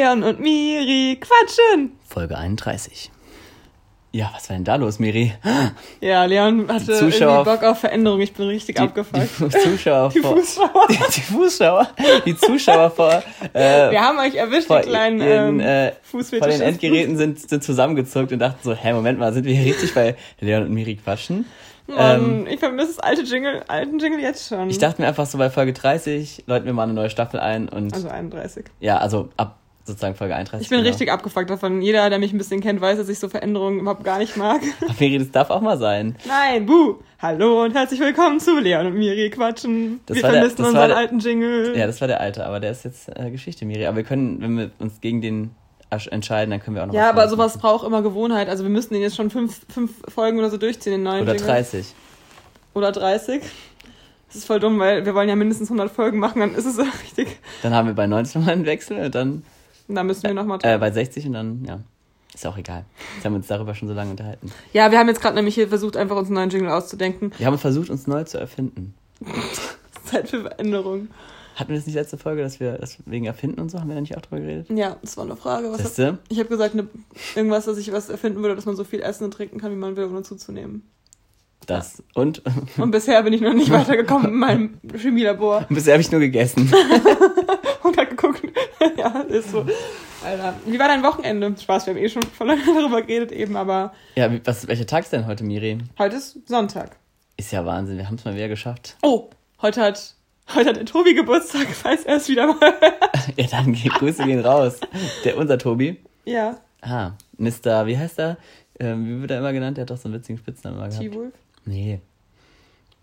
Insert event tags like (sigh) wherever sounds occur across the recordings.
Leon und Miri quatschen. Folge 31. Ja, was war denn da los, Miri? Ja, Leon hatte irgendwie Bock auf Veränderung. Ich bin richtig die, abgefuckt. Die Zuschauer die vor. Fußschauer. (laughs) Die, die Fußschauer. Die Zuschauer vor. Äh, Wir haben euch erwischt, die kleinen ähm, äh. Vor den Endgeräten sind, sind zusammengezuckt und dachten so, hä, Moment mal, sind wir hier richtig bei Leon und Miri quatschen? Mann, ich vermisse das alte Jingle, alten Jingle jetzt schon. Ähm, Ich dachte mir einfach so bei Folge 30 läuten wir mal eine neue Staffel ein und also 31. ja, also ab sozusagen Folge 31. Ich bin genau. richtig abgefuckt davon. Jeder, der mich ein bisschen kennt, weiß, dass ich so Veränderungen überhaupt gar nicht mag. (laughs) Aber Miri, das darf auch mal sein. Nein, buh! Hallo und herzlich willkommen zu Leon und Miri quatschen. Das wir der- vermissen war unseren der- alten Jingle. Ja, das war der alte, aber der ist jetzt äh, Geschichte, Miri. Aber wir können, wenn wir uns gegen den Asch entscheiden, dann können wir auch noch Ja, aber sowas machen. braucht immer Gewohnheit. Also wir müssten den jetzt schon fünf, fünf Folgen oder so durchziehen, den neuen Oder Jingle. 30. Oder 30. Das ist voll dumm, weil wir wollen ja mindestens 100 Folgen machen, dann ist es so richtig. Dann haben wir bei 19 mal einen Wechsel und dann da müssen wir nochmal... äh, bei 60 und dann, ja. Ist auch egal. Jetzt haben wir uns darüber schon so lange unterhalten. Ja, wir haben jetzt gerade nämlich hier versucht, einfach uns einen neuen Jingle auszudenken. Wir haben versucht, uns neu zu erfinden. (laughs) Zeit für Veränderung. Hatten wir das nicht letzte Folge, dass wir das wegen Erfinden und so, haben wir da nicht auch drüber geredet? Ja, das war eine Frage. Was hab, ich habe gesagt, ne, irgendwas, dass ich was erfinden würde, dass man so viel essen und trinken kann, wie man will, ohne zuzunehmen. Das. Und (laughs) Und bisher bin ich noch nicht (laughs) weitergekommen in meinem Chemielabor bisher habe ich nur gegessen. und geguckt. (laughs) ja, ist so. Alter, wie war dein Wochenende? Spaß, wir haben eh schon voll lange (laughs) darüber geredet eben, aber Ja, was, welcher Tag ist denn heute, Miri? heute ist Sonntag. Ist ja Wahnsinn, wir haben es mal wieder geschafft. Oh, heute hat, heute hat der Tobi Geburtstag, (laughs) falls er es wieder mal. Ja, dann Grüße gehen raus. Der, unser Tobi. ja, Ah, Mr., wie heißt er? Ähm, wie wird er immer genannt? Der hat doch so einen witzigen Spitznamen immer gehabt. T-Wolf. Nee.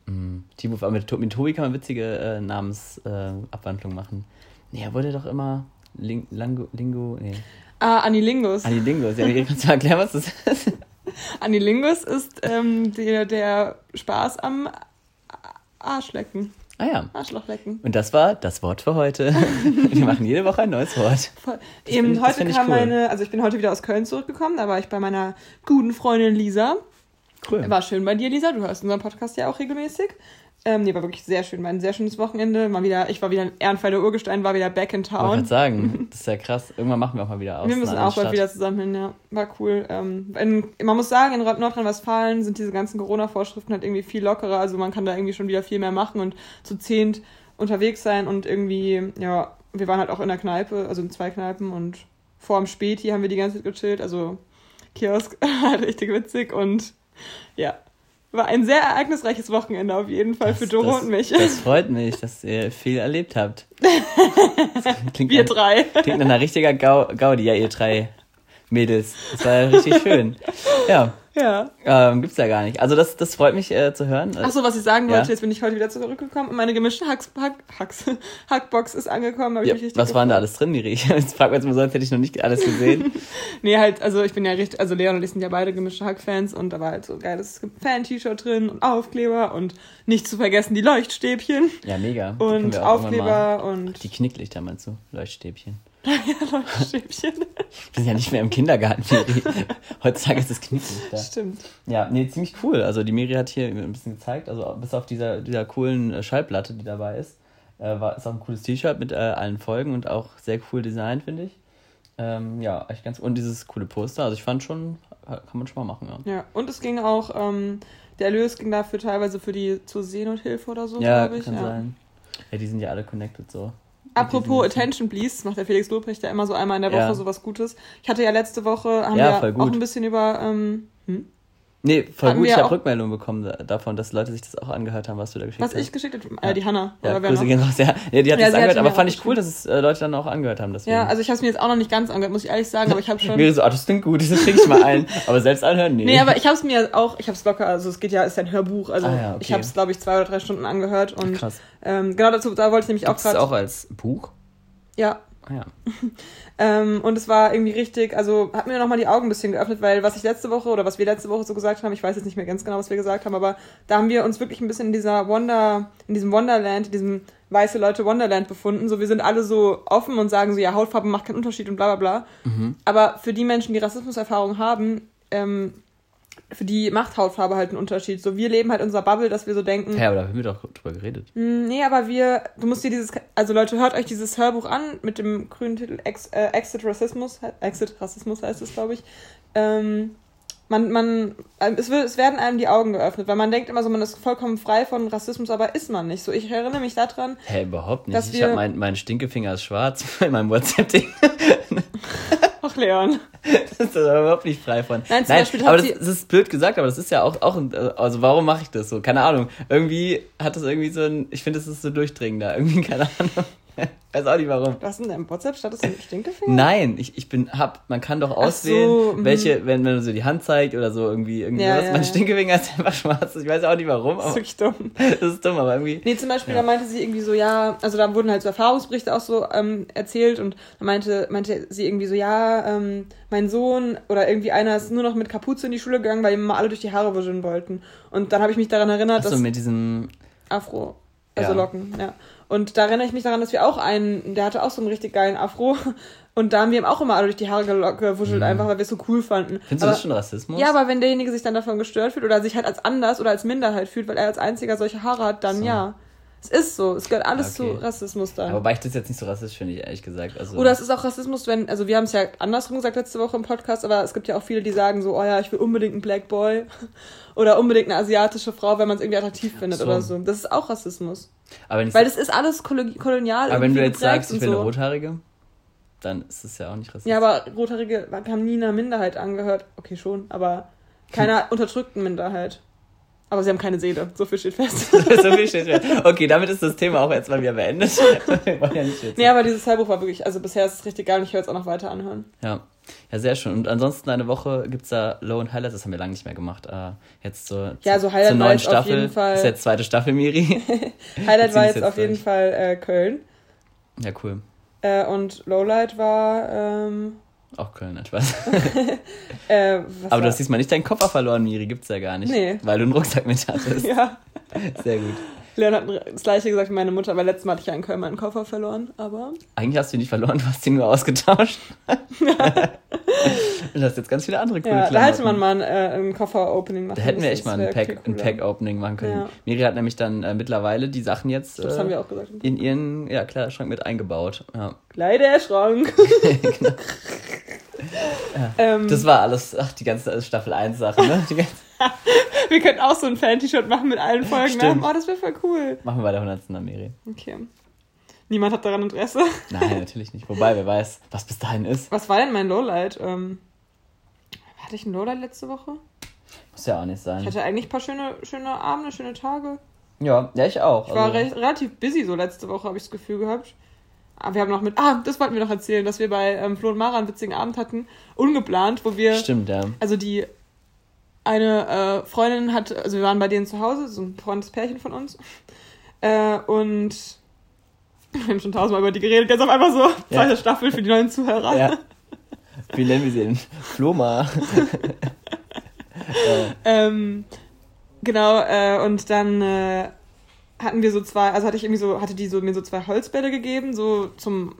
Hm, T-Wolf, aber mit, mit Tobi kann man witzige äh, Namensabwandlung äh, machen. Nee, er wurde doch immer Ling, Lango, Lingo, nee. Ah, Anilingus. Anilingus. Ja, kannst du mal erklären, was das ist? (laughs) Anilingus ist ähm, der, der Spaß am Arschlecken. Ah ja. Arschlochlecken. Und das war das Wort für heute. (laughs) Wir machen jede Woche ein neues Wort. Voll. Das Eben find- heute kam cool. meine, also ich bin heute wieder aus Köln zurückgekommen, da war ich bei meiner guten Freundin Lisa. Cool. War schön bei dir, Lisa. Du hörst unseren Podcast ja auch regelmäßig. Ähm, nee, war wirklich sehr schön. War ein sehr schönes Wochenende. Mal wieder, ich war wieder in Ehrenfall der Urgestein, war wieder back in Ich wollte town. sagen, (laughs) das ist ja krass. Irgendwann machen wir auch mal wieder aus. Wir müssen auch bald wieder zusammen hin, ja. War cool. Ähm, in, man muss sagen, in Nord- Nordrhein-Westfalen sind diese ganzen Corona-Vorschriften halt irgendwie viel lockerer. Also man kann da irgendwie schon wieder viel mehr machen und zu zehnt unterwegs sein und irgendwie, ja, wir waren halt auch in der Kneipe, also in zwei Kneipen und vor dem Späti haben wir die ganze Zeit gechillt. Also Kiosk, (laughs) halt richtig witzig und ja. War ein sehr ereignisreiches Wochenende auf jeden Fall Das- für Doro das, und mich. Das freut mich, dass ihr viel erlebt habt. (laughs) Klingt wir nach- drei. Klingt nach einer richtiger Gau Gaudi, ja, ihr drei Mädels. Das war ja richtig schön. (laughs) Ja, Ja. ähm, gibt's ja gar nicht. Also das, das freut mich äh, zu hören. Achso, was ich sagen Ja. wollte, jetzt bin ich heute wieder zurückgekommen und meine gemischte Hacks, Hack, Hacks, (laughs) Hackbox ist angekommen. Ja, was war denn da alles drin, Miri? Jetzt (laughs) fragt man jetzt mal so, als hätte ich noch nicht alles gesehen. (laughs) Nee, halt, also ich bin ja richtig, also Leon und ich sind ja beide gemischte Hack-Fans und da war halt so ein geiles Fan-T-Shirt drin und Aufkleber und nicht zu vergessen die Leuchtstäbchen Ja, mega. Die und Aufkleber und Die Knicklichter meinst du? Leuchtstäbchen. (laughs) Leuchtstäbchen. Wir sind ja nicht mehr im Kindergarten, Miri. Heutzutage ist es Knicklichter. Stimmt. Ja, nee, ziemlich cool. Also die Miri hat hier ein bisschen gezeigt, also bis auf dieser, dieser coolen äh, Schallplatte, die dabei ist, äh, war, ist auch ein cooles T-Shirt mit äh, allen Folgen und auch sehr cool designt, finde ich. Ähm, ja, echt ganz. Und dieses coole Poster, also ich fand schon, kann man schon mal machen, ja. Ja, und es ging auch, ähm, der Erlös ging dafür teilweise für die zur Seenothilfe oder so, Ja, glaube ich. kann ja. sein. Ja, die sind ja alle connected so. Apropos Attention Please, macht der Felix Lobrecht ja immer so einmal in der Woche Ja. so was Gutes. Ich hatte ja letzte Woche, haben Ja, wir auch ein bisschen über, ähm, hm? Nee, voll Hatten gut. Ich habe auch- Rückmeldungen bekommen da- davon, dass Leute sich das auch angehört haben, was du da geschickt was hast. ich geschickt habe, äh, die Hanna. ja, oder Grüße gehen raus. Ja, nee, die hat Ja, das angehört, aber mir fand ich cool, dass es äh, Leute dann auch angehört haben. Deswegen. Ja, also ich habe es mir jetzt auch noch nicht ganz angehört, muss ich ehrlich sagen, aber ich habe schon. Miri so, ah, das klingt gut, das krieg ich mal ein. Aber selbst anhören, nee. Nee, aber ich habe es mir auch, ich habe es locker, also es geht ja, ist ja ein Hörbuch, also Ah ja, okay. ich habe es, glaube ich, zwei oder drei Stunden angehört und Krass. ähm, genau dazu, da wollte ich nämlich auch gerade. auch als Buch? Ja, Ah ja. (laughs) Ähm, und es war irgendwie richtig, also hat mir nochmal die Augen ein bisschen geöffnet, weil was ich letzte Woche oder was wir letzte Woche so gesagt haben, ich weiß jetzt nicht mehr ganz genau, was wir gesagt haben, aber da haben wir uns wirklich ein bisschen in dieser Wonder, in diesem Wonderland, in diesem weiße Leute Wonderland befunden. So, wir sind alle so offen und sagen so, ja, Hautfarbe macht keinen Unterschied und bla bla bla. Aber für die Menschen, die Rassismuserfahrung haben, ähm, für die macht Hautfarbe halt einen Unterschied. So, wir leben halt in unserer Bubble, dass wir so denken. Ja, aber da haben wir doch drüber geredet. "Hm, Nee, aber wir, du musst dir dieses, also Leute, hört euch dieses Hörbuch an mit dem grünen Titel Ex, äh, Exit Rassismus, Exit Rassismus heißt es, glaube ich. Ähm, man, man, ähm, es, wird, es werden einem die Augen geöffnet, weil man denkt immer so, man ist vollkommen frei von Rassismus, aber ist man nicht. So, ich erinnere mich daran, Hä, überhaupt nicht. Dass ich wir- habe mein, mein Stinkefinger ist schwarz (laughs) bei meinem WhatsApp-Ding. (laughs) ach Leon, (laughs) Das ist da überhaupt nicht frei von. Nein, zum Beispiel hat aber das, das ist blöd gesagt, aber das ist ja auch, auch ein, also warum mache ich das so? Keine Ahnung. Irgendwie hat das irgendwie so ein, ich finde, das ist so durchdringender. Irgendwie, keine Ahnung. (laughs) Weiß auch nicht warum. was in deinem WhatsApp statt es ein Stinkefinger? Nein, ich, ich bin, hab, man kann doch Ach auswählen, so, mhm. welche, wenn, wenn man so die Hand zeigt oder so irgendwie, irgendwie Ja, was. ja, mein ja. Stinkefinger ist einfach schwarz. Ich weiß auch nicht warum, Das ist wirklich dumm. (laughs) das ist dumm, aber irgendwie. Nee, zum Beispiel, da meinte sie irgendwie so, ja, also da wurden halt so Erfahrungsberichte auch so ähm, erzählt und da meinte, meinte sie irgendwie so, ja, ähm, mein Sohn oder irgendwie einer ist nur noch mit Kapuze in die Schule gegangen, weil ihm mal alle durch die Haare wuscheln wollten. Und dann habe ich mich daran erinnert, Achso, dass mit diesem, Afro, also. Locken, ja. Und da erinnere ich mich daran, dass wir auch einen, der hatte auch so einen richtig geilen Afro und da haben wir ihm auch immer alle durch die Haare gewuschelt, einfach weil wir es so cool fanden. Mhm. findest aber, du das schon Rassismus? Ja, aber wenn derjenige sich dann davon gestört fühlt oder sich halt als anders oder als Minderheit fühlt, weil er als einziger solche Haare hat, dann So. ja. Es ist so. Es gehört alles Okay. zu Rassismus dann. Aber wobei ich das jetzt nicht so rassistisch finde, ich ehrlich gesagt. Also, Oder es ist auch Rassismus, wenn, also wir haben es ja andersrum gesagt letzte Woche im Podcast, aber es gibt ja auch viele, die sagen so, oh ja, ich will unbedingt einen Black Boy (laughs) oder unbedingt eine asiatische Frau, wenn man es irgendwie attraktiv findet so. oder so. Das ist auch Rassismus. aber Weil das ist alles kolo- kolonial. aber wenn du jetzt sagst, ich will eine. Rothaarige, dann ist es ja auch nicht rassistisch. Ja, aber Rothaarige haben nie einer Minderheit angehört. Okay, schon, aber keiner unterdrückten Minderheit. Aber sie haben keine Seele, so viel steht fest. (laughs) so viel steht fest. Okay, damit ist das Thema auch jetzt mal wieder beendet. (laughs) Wir ja nicht nee, aber dieses Hörbuch war wirklich, also bisher ist es richtig geil und ich werde es auch noch weiter anhören. Ja. ja, sehr schön. Und ansonsten eine Woche gibt's da Low und Highlights, das haben wir lange nicht mehr gemacht. Äh, jetzt so Ja, so Highlight zur neuen jetzt auf Staffel. jeden Fall- Das ist jetzt zweite Staffel, Miri. (laughs) Highlight war es jetzt auf jeden durch. Fall äh, Köln. ja, cool. Äh, und Lowlight war, ähm, Auch Köln, nein, Spaß. (laughs) äh, Aber du hast diesmal nicht deinen Koffer verloren, Miri, gibt's ja gar nicht. Nee. Weil du einen Rucksack mit hattest. (laughs) Ja, Sehr gut. Leon hat das gleiche gesagt wie meine Mutter, weil letztes Mal hatte ich ja in Köln meinen Koffer verloren, aber Eigentlich hast du ihn nicht verloren, (laughs) du hast ihn nur ausgetauscht. (laughs) Und hast jetzt ganz viele andere coole ja, da hätte man mal ein, äh, ein Koffer-Opening machen Da hätten wir echt mal ein wär Pack-. Pack-Opening machen können. Ja. Miri hat nämlich dann äh, mittlerweile die Sachen jetzt Das haben äh, wir auch gesagt. in ihren ja, Kleiderschrank mit eingebaut. Ja. Kleiderschrank. (laughs) ähm, Das war alles, ach, die ganze Staffel 1 Sache, ne? (laughs) Wir könnten auch so ein Fan-T-Shirt machen mit allen Folgen. Ne? Oh, das wäre voll cool. machen wir bei der 100. dann, Miri. Okay. Niemand hat daran Interesse. (laughs) Nein, natürlich nicht. Wobei, wer weiß, was bis dahin ist. Was war denn mein Lowlight? Ähm, hatte ich ein Lowlight letzte Woche? Muss ja auch nicht Ich sein. hatte eigentlich ein paar schöne, schöne Abende, schöne Tage. Ja, ja, ich auch. Ich war Also, recht, relativ busy so letzte Woche, habe ich das Gefühl gehabt. Aber wir haben noch mit, ah, das wollten wir noch erzählen, dass wir bei ähm, Flo und Mara einen witzigen Abend hatten, ungeplant, wo wir, Stimmt, ja. also die eine äh, Freundin hat, also wir waren bei denen zu Hause, so ein freundes Pärchen von uns, äh, und (laughs) wir haben schon tausendmal über die geredet, jetzt auf einmal so, Ja. zweite Staffel für die neuen Zuhörer. ja. (laughs) Wie nennen wir sie denn? Floma. äh, (laughs) Ähm, genau, äh, und dann äh, hatten wir so zwei, also hatte ich irgendwie so, hatte die so mir so zwei Holzbälle gegeben, so zum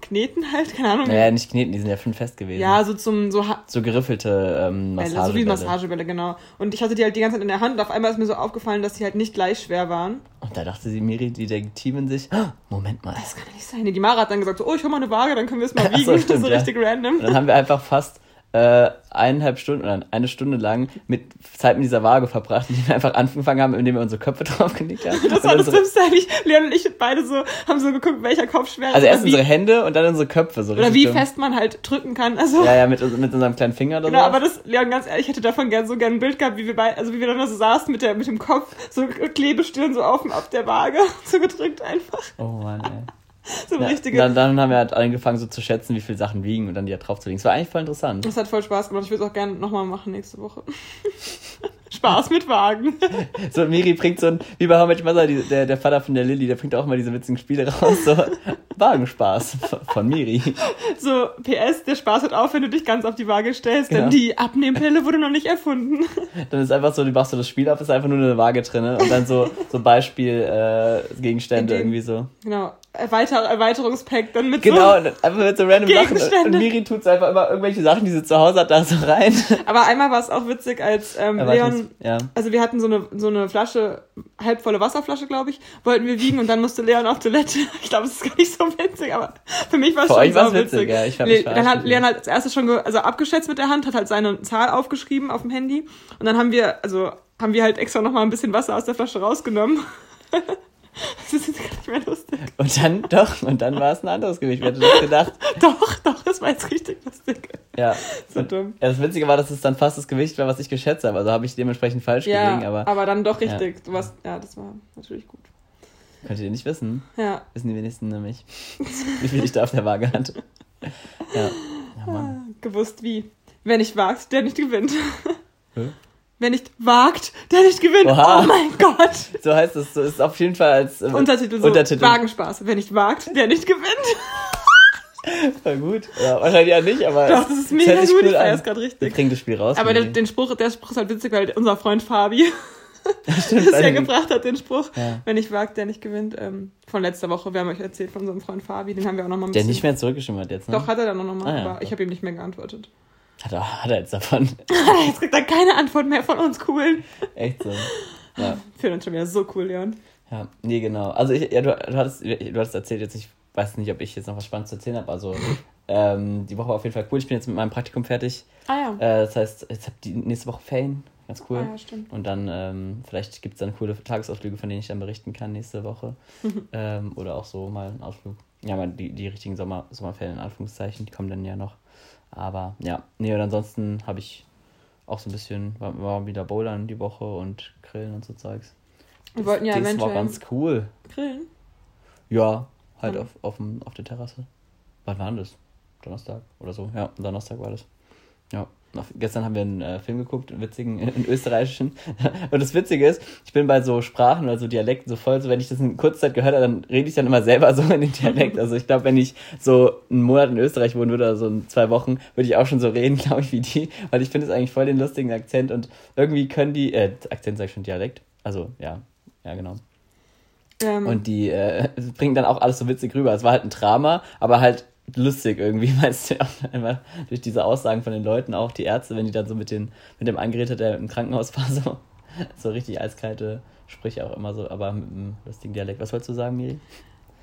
Kneten halt, keine Ahnung. naja, nicht kneten, die sind ja schon fest gewesen. Ja, so zum, so So geriffelte ähm, Bälle, Massagebälle. so wie Massagebälle, genau. Und ich hatte die halt die ganze Zeit in der Hand und auf einmal ist mir so aufgefallen, dass die halt nicht gleich schwer waren. Und da dachte sie, Miri, die Detektivin sich, "Ah, Moment mal. Das kann ja nicht sein. Die Mara hat dann gesagt, so, oh, ich hol mal eine Waage, dann können wir es mal (laughs) Ach wiegen. so, stimmt, (laughs) so ja. richtig random. Und dann haben wir einfach fast äh, eineinhalb Stunden oder eine Stunde lang mit Zeit mit dieser Waage verbracht, indem wir einfach angefangen haben, indem wir unsere Köpfe (laughs) draufgelegt haben. Das war das Dümmste eigentlich. Leon und ich beide so, haben so geguckt, welcher Kopf schwer ist. also erst unsere Hände und dann unsere Köpfe. So oder wie dumm. fest man halt drücken kann. Also, Ja, ja, mit, mit unserem kleinen Finger oder Genau, so. aber das, Leon, ganz ehrlich, ich hätte davon gern so gern ein Bild gehabt, wie wir bei, also wie wir dann da so saßen mit, der, mit dem Kopf, so Klebestirn so auf, auf der Waage, (laughs) so gedrückt einfach. Oh Mann, ey. (laughs) So ein Ja, richtige. dann, dann haben wir halt angefangen so zu schätzen, wie viele Sachen wiegen und dann die da draufzulegen. Es war eigentlich voll interessant. das hat voll Spaß gemacht. Ich würde es auch gerne nochmal machen nächste Woche. (laughs) Spaß mit Wagen. So, Miri bringt so ein, wie bei How Much Mother, die, der, der Vater von der Lilly, der bringt auch mal diese witzigen Spiele raus. So, Wagenspaß von Miri. So, PS, der Spaß hört auf, wenn du dich ganz auf die Waage stellst, denn Ja. die Abnehmpille wurde noch nicht erfunden. Dann ist einfach so, du machst so das Spiel auf, ist einfach nur eine Waage drin und dann so, so Beispiel äh, Gegenstände irgendwie so. Genau. Erweiter Erweiterungspack dann mit Genau, so. einfach mit so random Sachen. Und. Miri tut einfach immer irgendwelche Sachen, die sie zu Hause hat, da so rein. Aber einmal war es auch witzig, als ähm, Leon ja. Also wir hatten so eine, so eine Flasche, halbvolle Wasserflasche, glaube ich, wollten wir wiegen und dann musste Leon auf Toilette. (laughs) Ich glaube, es ist gar nicht so witzig, aber für mich war es schon euch war's sau witzig, ja, ich Le dann hat Leon halt als erstes schon also abgeschätzt mit der Hand, hat halt seine Zahl aufgeschrieben auf dem Handy und dann haben wir, also haben wir halt extra noch mal ein bisschen Wasser aus der Flasche rausgenommen. (laughs) (laughs) das ist jetzt gar nicht mehr lustig. Und dann, doch, und dann war es ein anderes Gewicht. Wer hätte das gedacht? (laughs) Doch, doch, das war jetzt richtig lustig. Ja. So und, dumm. Ja, das Witzige war, dass es dann fast das Gewicht war, was ich geschätzt habe. Also habe ich dementsprechend falsch Ja, gelegen, aber, aber, dann doch richtig. Du warst, ja, das war natürlich gut. könnt ihr nicht wissen. Ja. Wissen die wenigsten nämlich, wie viel ich da auf der Waage hatte. Ja. Ja, Mann. Gewusst wie. Wer nicht wagt, der nicht gewinnt. Hä? Wer nicht wagt, der nicht gewinnt. Oha. Oh mein Gott. So heißt es. So ist auf jeden Fall als äh, Untertitel so. Untertitel. Wagenspaß. Wer nicht wagt, der nicht gewinnt. (laughs) Voll gut. Ja, wahrscheinlich ja nicht, aber. Doch, das ist mega gut. Ich an. feier's gerade Wir richtig. kriegen das Spiel raus. Aber der, den Spruch, der Spruch ist halt witzig, weil unser Freund Fabi (laughs) (laughs) Stimmt, das ja gebracht hat, den Spruch. Ja. Wer nicht wagt, der nicht gewinnt. Ähm, von letzter Woche. Wir haben euch erzählt von unserem Freund Fabi. Den haben wir auch noch mal ein Der nicht mehr zurückgeschrieben hat jetzt, ne? Doch, hat er dann auch noch mal. Ah, ja, aber doch. ich habe ihm nicht mehr geantwortet. Hat er, hat er jetzt davon. Jetzt (laughs) kriegt er keine Antwort mehr von uns coolen. Echt so. Ja. (laughs) Für uns schon wieder so cool, Leon. Ja, nee, genau. Also ich, ja, du, du, hattest, du hattest erzählt jetzt, ich weiß nicht, ob ich jetzt noch was Spannendes zu erzählen habe. Also ähm, die Woche war auf jeden Fall cool. Ich bin jetzt mit meinem Praktikum fertig. Ah ja. Äh, das heißt, jetzt habe die nächste Woche Ferien. Ganz cool. Ah ja, stimmt. Und dann, ähm, vielleicht gibt es dann coole Tagesausflüge, von denen ich dann berichten kann nächste Woche. ähm, oder auch so mal einen Ausflug. Ja, mal die, die richtigen Sommer, Sommerferien, in Anführungszeichen, die kommen dann ja noch. Aber ja, nee, und ansonsten habe ich auch so ein bisschen, war, war wieder Bouldern die Woche und Grillen und so Zeugs. Wir wollten ja das war ganz cool. grillen. Ja, halt Mhm. auf, auf, dem, auf der Terrasse. Wann war denn das? Donnerstag oder so? Ja, Donnerstag war das. Noch, gestern haben wir einen äh, Film geguckt, einen witzigen, (laughs) einen österreichischen. (laughs) Und das Witzige ist, ich bin bei so Sprachen oder so Dialekten so voll, so wenn ich das in kurzer Zeit gehört habe, dann rede ich dann immer selber (laughs) so in den Dialekt. Also ich glaube, wenn ich so einen Monat in Österreich wohnen würde oder so in zwei Wochen, würde ich auch schon so reden, glaube ich, wie die. Weil ich finde es eigentlich voll den lustigen Akzent und irgendwie können die, äh, Akzent sag ich schon Dialekt. Also, ja, ja, genau. Ähm, Und die äh, bringen dann auch alles so witzig rüber. Es war halt ein Drama, aber halt lustig irgendwie, (laughs) meinst du, auch immer durch diese Aussagen von den Leuten, auch die Ärzte, wenn die dann so mit, den, mit dem angeredet hat, der im Krankenhaus war, (laughs) so, so richtig eiskalte Sprüche auch immer so, aber mit einem lustigen Dialekt. Was wolltest du sagen, Miri?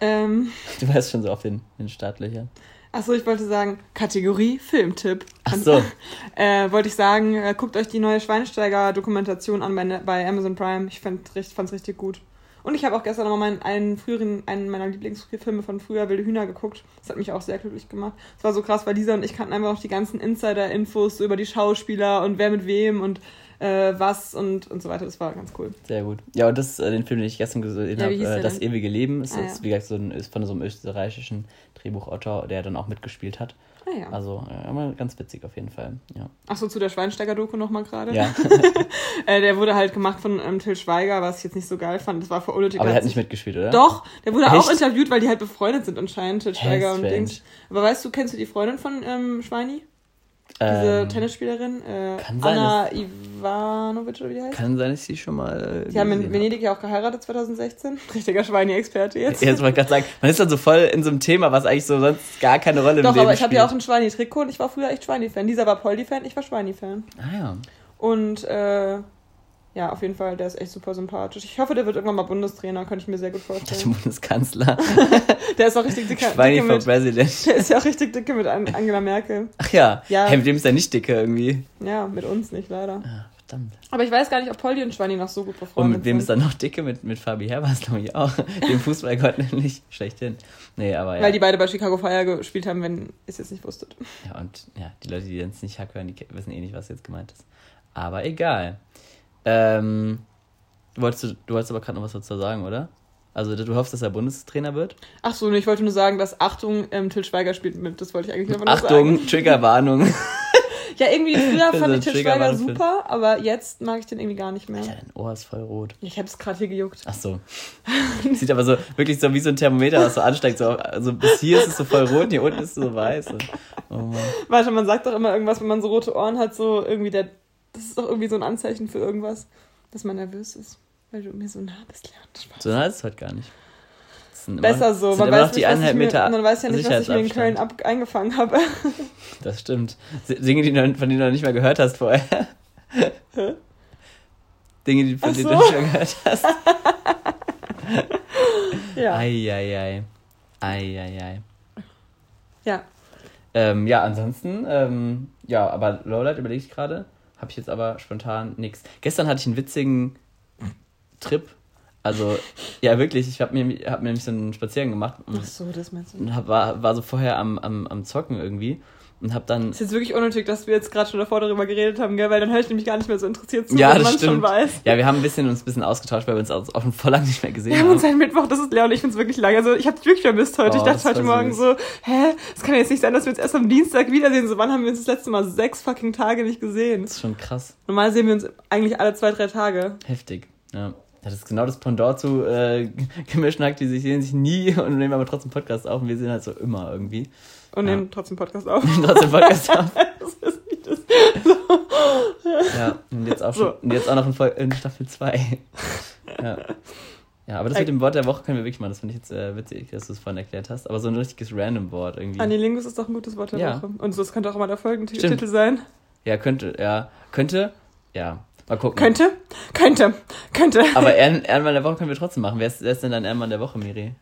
ähm, Du weißt schon so auf den, den Startlöchern. achso, ich wollte sagen, Kategorie Filmtipp. Ach so. (laughs) Äh, wollte ich sagen, äh, guckt euch die neue Schweinsteiger-Dokumentation an bei, Ne- bei Amazon Prime. Ich fand es richtig gut. Und ich habe auch gestern nochmal meinen, einen früheren, einen meiner Lieblingsfilme von früher, Wilde Hühner, geguckt. Das hat mich auch sehr glücklich gemacht. Es war so krass, weil Lisa und ich kannten einfach auch die ganzen Insider-Infos so über die Schauspieler und wer mit wem und äh, was und, und so weiter. Das war ganz cool. Sehr gut. Ja, und das, äh, den Film, den ich gestern gesehen habe, äh, Das denn? ewige Leben, ist, Ah, ist ja. wie gesagt so ein, ist von so einem österreichischen Drehbuchautor, der dann auch mitgespielt hat. Ah ja. Also, ja, immer ganz witzig auf jeden Fall. Ja. Achso, zu der Schweinsteiger-Doku nochmal gerade. ja. (laughs) Äh, der wurde halt gemacht von ähm, Till Schweiger, was ich jetzt nicht so geil fand. Das war für unnötig. Aber er Da hat nicht mitgespielt, oder? Doch, der wurde auch Echt? interviewt, weil die halt befreundet sind anscheinend, Til Schweiger und strange. Dings. Aber weißt du, kennst du die Freundin von ähm, Schweini? Diese Ähm, Tennisspielerin? Äh, kann sein, Anna Ivanovic oder wie die heißt? Kann sein, dass sie schon mal. Äh, Die haben in Venedig ja auch geheiratet 2016. (laughs) Richtiger Schweini-Experte jetzt. (laughs) Jetzt wollte ich gerade sagen, man ist dann so voll in so einem Thema, was eigentlich so sonst gar keine Rolle im Doch, Leben aber ich habe ja auch spielt. ein Schweini-Trikot und ich war früher echt Schweini-Fan. Lisa war Poldi-Fan, ich war Schweini-Fan. Ah ja. Und äh, ja, auf jeden Fall, der ist echt super sympathisch. Ich hoffe, der wird irgendwann mal Bundestrainer, könnte ich mir sehr gut (laughs) Der vorstellen. Bundeskanzler. (laughs) Der ist auch richtig dicke for mit, President. (laughs) der ist ja auch richtig dicke mit An- Angela Merkel. Ach ja. Ja. Hey, mit dem ist er nicht dicke irgendwie. Ja, mit uns nicht, leider. Ah, verdammt. Aber ich weiß gar nicht, ob Poldi und Schweini noch so gut Und befreundet mit wem ist sind. er noch dicke? Mit, mit Fabi Herbers, glaube ich auch. Dem Fußballgott nämlich schlechthin. Nee, aber ja. Weil die beide bei Chicago Fire gespielt haben, wenn ihr es jetzt nicht wusstet. Ja, und ja, die Leute, die jetzt nicht Hack hören, die wissen eh nicht, was jetzt gemeint ist. Aber egal. Ähm, du wolltest, du, wolltest aber gerade noch was dazu sagen, oder? Also du hoffst, dass er Bundestrainer wird? Ach so, nee, ich wollte nur sagen, dass Achtung, ähm, Till Schweiger spielt mit. Das wollte ich eigentlich nur Achtung, sagen. Triggerwarnung. (laughs) Ja, irgendwie früher fand ich (laughs) Til Trigger Schweiger super, aber jetzt mag ich den irgendwie gar nicht mehr. Alter, dein Ohr ist voll rot. Ich hab's gerade hier gejuckt. Ach so. Sieht aber so wirklich so wie so ein Thermometer, was so ansteigt. So, also bis hier ist es so voll rot, hier unten ist es so weiß. Und, oh. Warte, man sagt doch immer irgendwas, wenn man so rote Ohren hat, so irgendwie der. Das ist doch irgendwie so ein Anzeichen für irgendwas, dass man nervös ist. Weil du mir so nah bist, Leon. So nah ist es heute gar nicht. Sind Besser so, man immer weiß, nicht, was ich mir, man weiß ja nicht, was ich mir in Köln ab, eingefangen habe. (laughs) Das stimmt. Dinge, die du, von denen du noch nicht mal gehört hast vorher. Hä? Dinge, die, von Ach denen so. du nicht mehr gehört hast. (laughs) ja. Eieiei. Eieiei. Ja. Ähm, ja, ansonsten, ähm, ja, aber Lowlight überlege ich gerade. Habe ich jetzt aber spontan nichts. Gestern hatte ich einen witzigen Trip. Also, ja, wirklich, ich habe mir, hab mir nämlich so einen Spaziergang gemacht Ach so, das meinst du. und hab, war, war so vorher am, am, am Zocken irgendwie und habe dann Ist jetzt wirklich unnötig, dass wir jetzt gerade schon davor darüber geredet haben, gell? Weil dann höre ich nämlich gar nicht mehr so interessiert zu, Ja, wenn man schon weiß. Ja, wir haben ein bisschen, uns ein bisschen ausgetauscht, weil wir uns auch, schon voll (laughs) lange nicht mehr gesehen Wir haben haben. uns einen Mittwoch, das ist Leon, ich finde es wirklich lang. Also ich habe dich wirklich vermisst heute. Oh, ich dachte heute Morgen süß. so, hä, es kann ja jetzt nicht sein, dass wir uns erst am Dienstag wiedersehen. So, wann haben wir uns das letzte Mal sechs fucking Tage nicht gesehen? Das ist schon krass. Normal sehen wir uns eigentlich alle zwei, drei Tage. Heftig. Ja. Das ist genau das Pendant zu äh, (laughs) gemischten Hack, die sich sehen sich nie und nehmen aber trotzdem Podcast auf und wir sehen halt so immer irgendwie. Und Ja. nehmen trotzdem Podcast auf. trotzdem Podcast (laughs) auf. das ist nicht das. Ja, und jetzt auch, So. schon, und jetzt auch noch in, Vol- in Staffel 2. Ja. ja, aber das mit dem Wort der Woche können wir wirklich machen. Das finde ich jetzt äh, witzig, dass du es vorhin erklärt hast. Aber so ein richtiges Random-Wort irgendwie. Anilingus ist doch ein gutes Wort der Ja. Woche. Und so, das könnte auch immer der Folgentitel sein. Ja, könnte, ja. Könnte, ja. Mal gucken. Könnte, könnte, könnte. Aber (laughs) Ehren, Ehrenmann der Woche können wir trotzdem machen. Wer ist, wer ist denn dein Ehrenmann der Woche, Miri?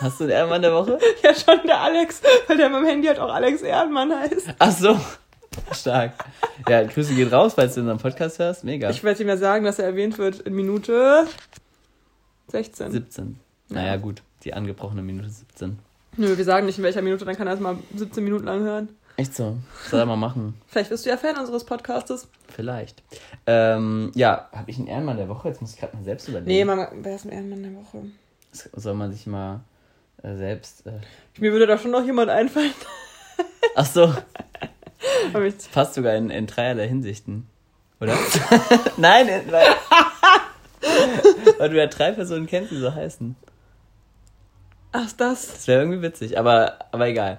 Hast du einen Ehrenmann der Woche? (laughs) Ja, schon der Alex, weil der in meinem Handy halt auch Alex Ehrenmann heißt. Ach so. Stark. Ja, Grüße gehen raus, falls du unseren Podcast hörst. Mega. Ich werde ihm ja sagen, dass er erwähnt wird in Minute 16. 17. Naja, gut. Die angebrochene Minute 17. Nö, wir sagen nicht in welcher Minute, dann kann er es mal 17 Minuten lang hören. Echt so. Soll er mal machen. (laughs) Vielleicht bist du ja Fan unseres Podcastes. Vielleicht. Ähm, ja, habe ich einen Ehrenmann der Woche? Jetzt muss ich gerade mal selbst überlegen. Nee, Mama, wer ist ein Ehrenmann der Woche? Soll man sich mal selbst. Äh... Mir würde da schon noch jemand einfallen. (laughs) Ach so, (laughs) das passt sogar in, in dreierlei Hinsichten. Oder? (laughs) Nein, in- weil, weil du ja drei Personen kennst, die so heißen. ach, das. Das wäre irgendwie witzig, aber, aber egal.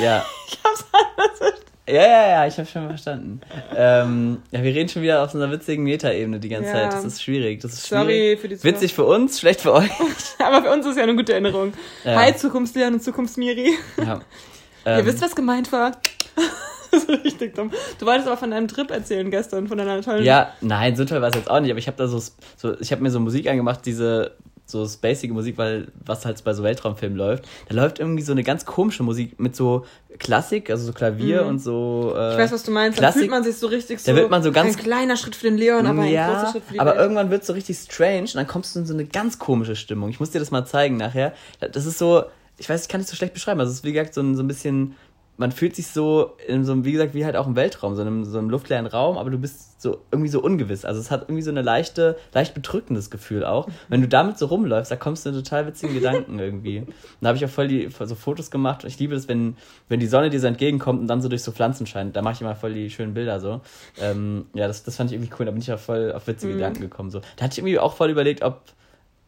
Ja. Ich hab's anders verstanden. Ja, ja, ja, ich habe schon verstanden. Ähm, ja, wir reden schon wieder auf so einer witzigen Metaebene die ganze Ja. Zeit. Das ist schwierig. Das ist schwierig. Sorry für die Witzig für uns, schlecht für euch. (laughs) Aber für uns ist ja eine gute Erinnerung. Ja. Hi, Zukunftsleon und Zukunftsmiri. Ja. (laughs) Ihr Ähm, wisst, was gemeint war? (laughs) das ist richtig dumm. Du wolltest aber von deinem Trip erzählen gestern, von deiner tollen. Ja, nein, so toll war es jetzt auch nicht, aber ich habe da so, so ich habe mir so Musik angemacht, diese so spacige Musik, weil was halt bei so Weltraumfilmen läuft. Da läuft irgendwie so eine ganz komische Musik mit so Klassik, also so Klavier Mhm. und so. Äh, Ich weiß, was du meinst. Da Klassik- fühlt man sich so richtig so. Da wird man so ganz- Ein kleiner Schritt für den Leon, aber ein ja, großer Schritt für die aber Welt. irgendwann wird es so richtig strange und dann kommst du in so eine ganz komische Stimmung. Ich muss dir das mal zeigen nachher. Das ist so, ich weiß, ich kann es so schlecht beschreiben. Also es ist wie gesagt so ein, so ein bisschen, man fühlt sich so in so einem, wie gesagt, wie halt auch im Weltraum, so einem, so einem luftleeren Raum, aber du bist so irgendwie so ungewiss. Also es hat irgendwie so eine leichte, leicht bedrückendes Gefühl auch. Wenn du damit so rumläufst, da kommst du in total witzigen Gedanken irgendwie. Und da habe ich auch voll die so Fotos gemacht. Ich liebe es, wenn, wenn die Sonne dir so entgegenkommt und dann so durch so Pflanzen scheint. Da mache ich immer voll die schönen Bilder so. Ähm, ja, das, das fand ich irgendwie cool. Da bin ich ja voll auf witzige Mhm. Gedanken gekommen. So. Da hatte ich irgendwie auch voll überlegt, ob,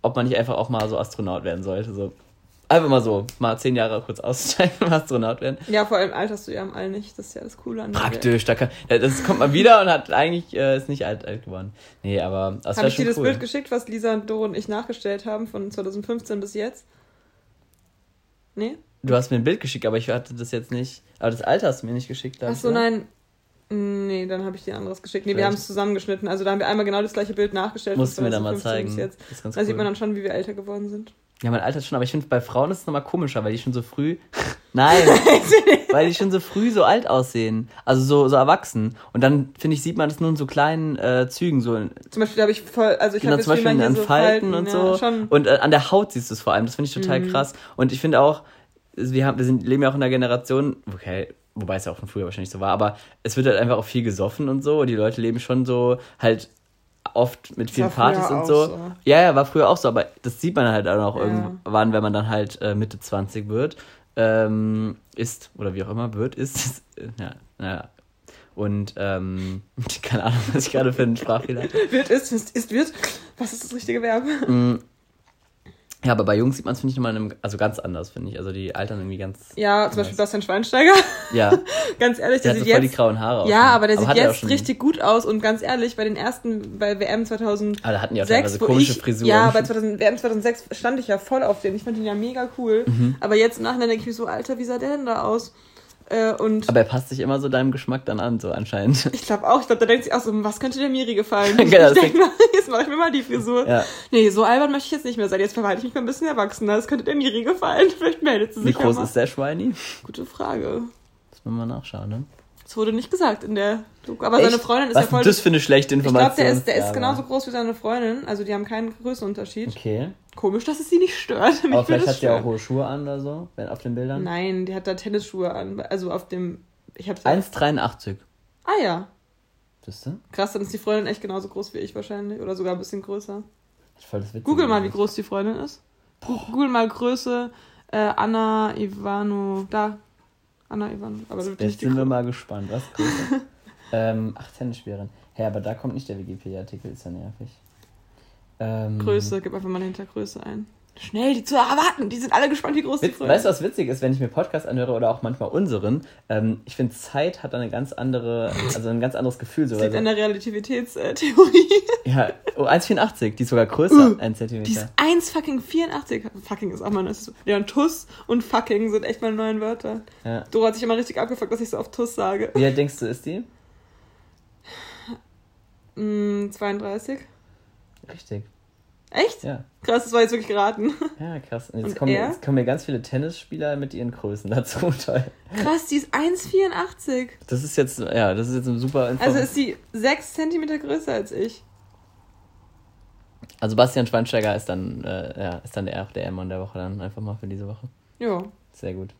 ob man nicht einfach auch mal so Astronaut werden sollte. So. Einfach mal so, mal zehn Jahre kurz aussteigen und (laughs) Astronaut werden. Ja, vor allem alterst du ja am All nicht. Das ist ja das Coole an. Praktisch, da kann, das kommt mal wieder und hat eigentlich äh, ist nicht alt, alt geworden. Nee, aber das Habe ich dir das cool. Bild geschickt, was Lisa, Doro und ich nachgestellt haben von 2015 bis jetzt? Nee? Du hast mir ein Bild geschickt, aber ich hatte das jetzt nicht. Aber das Alter hast du mir nicht geschickt. Ach so, nein. Nee, dann habe ich dir anderes geschickt. Nee, wir Vielleicht. haben es zusammengeschnitten. Also da haben wir einmal genau das gleiche Bild nachgestellt. Musst du mir da mal 2015 bis zeigen. Jetzt. Das ist ganz Da cool. sieht man dann schon, wie wir älter geworden sind. Ja, mein Alter ist schon, aber ich finde bei Frauen ist es nochmal komischer, weil die schon so früh. (laughs) Nein! (laughs) weil die schon so früh so alt aussehen. Also so, so erwachsen. Und dann, finde ich, sieht man das nur in so kleinen äh, Zügen. So Zum Beispiel habe ich voll, also ich Genau, zum Beispiel an so Falten und ja, so. Schon. Und äh, an der Haut siehst du es vor allem. Das finde ich total Mhm. krass. Und ich finde auch, wir, haben, wir sind, leben ja auch in einer Generation, okay, wobei es ja auch von früher wahrscheinlich so war, aber es wird halt einfach auch viel gesoffen und so. Und die Leute leben schon so halt oft mit vielen Partys und so. so. Ja, ja, war früher auch so, aber das sieht man halt auch Ja. irgendwann, wenn man dann halt äh, Mitte 20 wird. Ähm, ist, oder wie auch immer, wird, ist, äh, ja, Ja. Und, ähm, (laughs) keine Ahnung, was ich gerade für einen Sprachfehler hatte. (laughs) Wird, ist, ist, ist, wird. Was ist das richtige Verb? Ja, aber bei Jungs sieht man es, finde ich, nochmal in einem, also ganz anders, finde ich. Also die altern irgendwie ganz. Ja, zum Beispiel Bastian Schweinsteiger. Ja. (laughs) ganz ehrlich, Der der sieht so voll jetzt. die grauen Haare auch Ja, aber der sieht hat er auch jetzt richtig gut aus und ganz ehrlich, bei den ersten, bei WM 2006, Aber da hatten die auch teilweise komische ich, Frisuren. Ja, bei 2000, WM 2006 stand ich ja voll auf den. Ich fand ihn ja mega cool. Mhm. Aber jetzt im Nachhinein denke ich mir so, Alter, wie sah der denn da aus? Äh, und Aber er passt sich immer so deinem Geschmack dann an, so anscheinend. ich glaube auch, ich glaube, da denkt sich auch so, was könnte der Miri gefallen? (laughs) Genau, ich das denke (laughs) jetzt mache ich mir mal die Frisur. Ja. Nee, so albern möchte ich jetzt nicht mehr sein. Jetzt verhalte ich mich mal ein bisschen erwachsener. Das könnte der Miri gefallen. (laughs) Vielleicht meldet sie Wie sich groß ja mal. ist der Schweini? Gute Frage. Muss man mal nachschauen, ne? Das wurde nicht gesagt in der Doku. Aber seine Echt? Freundin ist Was ja voll... ist das für eine schlechte ich glaube, Information? der ist, der ist Ja, genauso groß wie seine Freundin. Also die haben keinen Größenunterschied. Okay. Komisch, dass es sie nicht stört. (laughs) Mich Aber vielleicht hat sie auch hohe Schuhe an oder so, wenn auf den Bildern. Nein, die hat da Tennisschuhe an. Also auf dem... Ich hab's 1,83. Ah ja. Siehst du? Krass, dann ist die Freundin echt genauso groß wie ich wahrscheinlich. Oder sogar ein bisschen größer. Voll das Witzige. Google mal, wie groß die Freundin ist. Gu- Google mal Größe äh, Anna Ivano. Da. Anna Ivano. Aber Jetzt sind wir mal gespannt. Was größer? (laughs) ähm, ach, Tennisspielerin. Hä, aber da kommt nicht der Wikipedia-Artikel, ist ja nervig. Ähm, Größe. Gib einfach mal hinter Größe ein. Schnell, die zu erwarten. Die sind alle gespannt, wie groß die Witz, Freundin weißt du, was witzig ist, wenn ich mir Podcasts anhöre oder auch manchmal unseren? Ähm, ich finde, Zeit hat eine ganz andere, also ein ganz anderes Gefühl. So, Das liegt also, an der Relativitätstheorie. (laughs) ja, oh, 1,84, die ist sogar größer, Uh, Die ist Zentimeter. 1 fucking 84. Fucking ist auch mal ist so. Ja, und Tuss und fucking sind echt meine neuen Wörter. Ja. Dora hat sich immer richtig abgefuckt, dass ich so oft Tuss sage. Wie alt denkst du, ist die? Mm, 32. Richtig, Echt? ja. Krass, das war jetzt wirklich geraten. (laughs) Ja, krass. Und jetzt, Und kommen, er? jetzt kommen mir ganz viele Tennisspieler mit ihren Größen (laughs) dazu. Toll. Krass, die ist 1,84. Das ist jetzt, ja, das ist jetzt ein super Info. Also ist sie 6 cm größer als ich. Also Bastian Schweinsteiger ist dann, äh, ja, ist dann der, der Emon der Woche dann einfach mal für diese Woche. Jo. Sehr gut.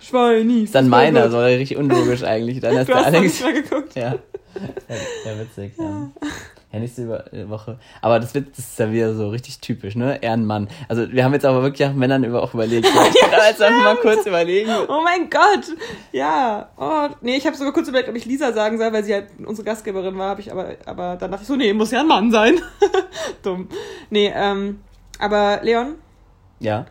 Schweini. Ist dann meiner, so richtig unlogisch eigentlich. Dann (laughs) ist Du der Alex. nicht mehr geguckt. Ja. Ja. Ja, witzig, ja. Ja, nächste äh, Woche. Aber das, wird, das ist ja wieder so richtig typisch, ne? Ehrenmann. Also wir haben jetzt aber wirklich nach Männern über auch überlegt. (laughs) Ich kann jetzt einfach mal kurz überlegen. Oh mein Gott. Ja. Oh, nee, ich habe sogar kurz überlegt, ob ich Lisa sagen soll, weil sie halt unsere Gastgeberin war, habe ich aber aber dann dachte ich so, nee, muss ja ein Mann sein. (laughs) Dumm. Nee, ähm aber Leon, Ja.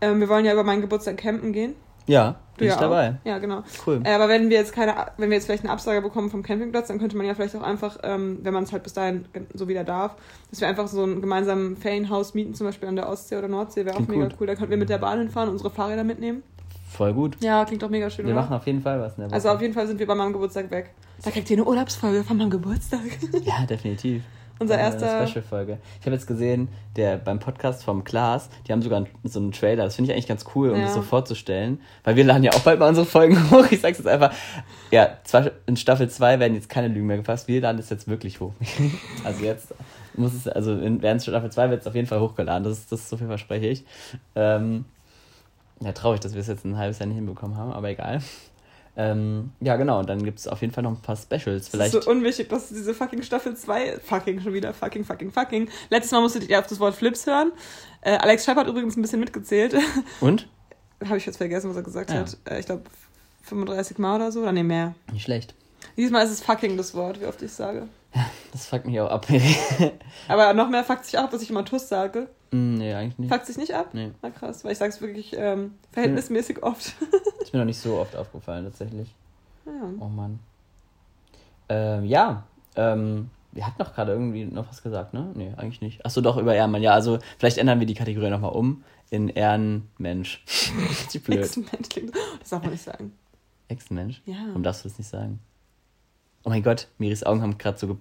ähm, wir wollen ja über meinen Geburtstag campen gehen. Ja, bin ja ich dabei. Auch. Ja, genau. Cool. Äh, aber wenn wir jetzt keine, wenn wir jetzt vielleicht eine Absage bekommen vom Campingplatz, dann könnte man ja vielleicht auch einfach, ähm, wenn man es halt bis dahin so wieder darf, dass wir einfach so ein gemeinsames Ferienhaus mieten, zum Beispiel an der Ostsee oder Nordsee, wäre auch Klingt mega gut. cool. Da könnten wir mit der Bahn hinfahren, unsere Fahrräder mitnehmen. Voll gut. Ja, klingt doch mega schön, Wir oder? machen auf jeden Fall was. Also auf jeden Fall sind wir bei meinem Geburtstag weg. Da kriegt ihr eine Urlaubsfolge von meinem Geburtstag. Ja, definitiv. Unser Eine erster. Special-Folge. Ich habe jetzt gesehen, der beim Podcast vom Klaas, die haben sogar so einen Trailer. Das finde ich eigentlich ganz cool, um Ja. das so vorzustellen. Weil wir laden ja auch bald mal unsere Folgen (laughs) hoch. Ich sag's jetzt einfach. Ja, in Staffel 2 werden jetzt keine Lügen mehr gefasst. Wir laden es jetzt wirklich hoch. (laughs) Also jetzt muss es, also in, während Staffel 2 wird es auf jeden Fall hochgeladen. Das, ist- das ist so viel verspreche ich. Ähm, ja, traurig, dass wir es jetzt ein halbes Jahr nicht hinbekommen haben, aber egal. Ähm, ja, genau. Und dann gibt es auf jeden Fall noch ein paar Specials. Vielleicht. Das ist so unwichtig, dass diese fucking Staffel 2, fucking schon wieder, fucking, fucking, fucking. Letztes Mal musstet ihr auf das Wort Flips hören. Äh, Alex Scheib hat übrigens ein bisschen mitgezählt. (laughs) Und? Habe ich jetzt vergessen, was er gesagt Ja. hat. Äh, ich glaube 35 Mal oder so. Oder nee, mehr. Nicht schlecht. Diesmal ist es fucking das Wort, wie oft ich sage. Das fuckt mich auch ab. (laughs) Aber noch mehr fuckt sich ab, dass ich immer Tuss sage. Hm, nee, eigentlich nicht. Fuckt sich nicht ab? Nee. Na krass, weil ich sage es wirklich ähm, verhältnismäßig oft. (laughs) Ist mir noch nicht so oft aufgefallen, tatsächlich. ja. Oh Mann. Ähm, ja, ähm, wir hatten doch gerade irgendwie noch was gesagt, ne? Nee, eigentlich nicht. Achso, doch, über Ehrenmann. Ja, also vielleicht ändern wir die Kategorie nochmal um in Ehrenmensch. (laughs) Richtig blöd. Ex-Mensch klingt. Das darf man nicht sagen. Ex-Mensch? Ja. Warum darfst du das nicht sagen? Oh mein Gott, Miris Augen haben gerade so,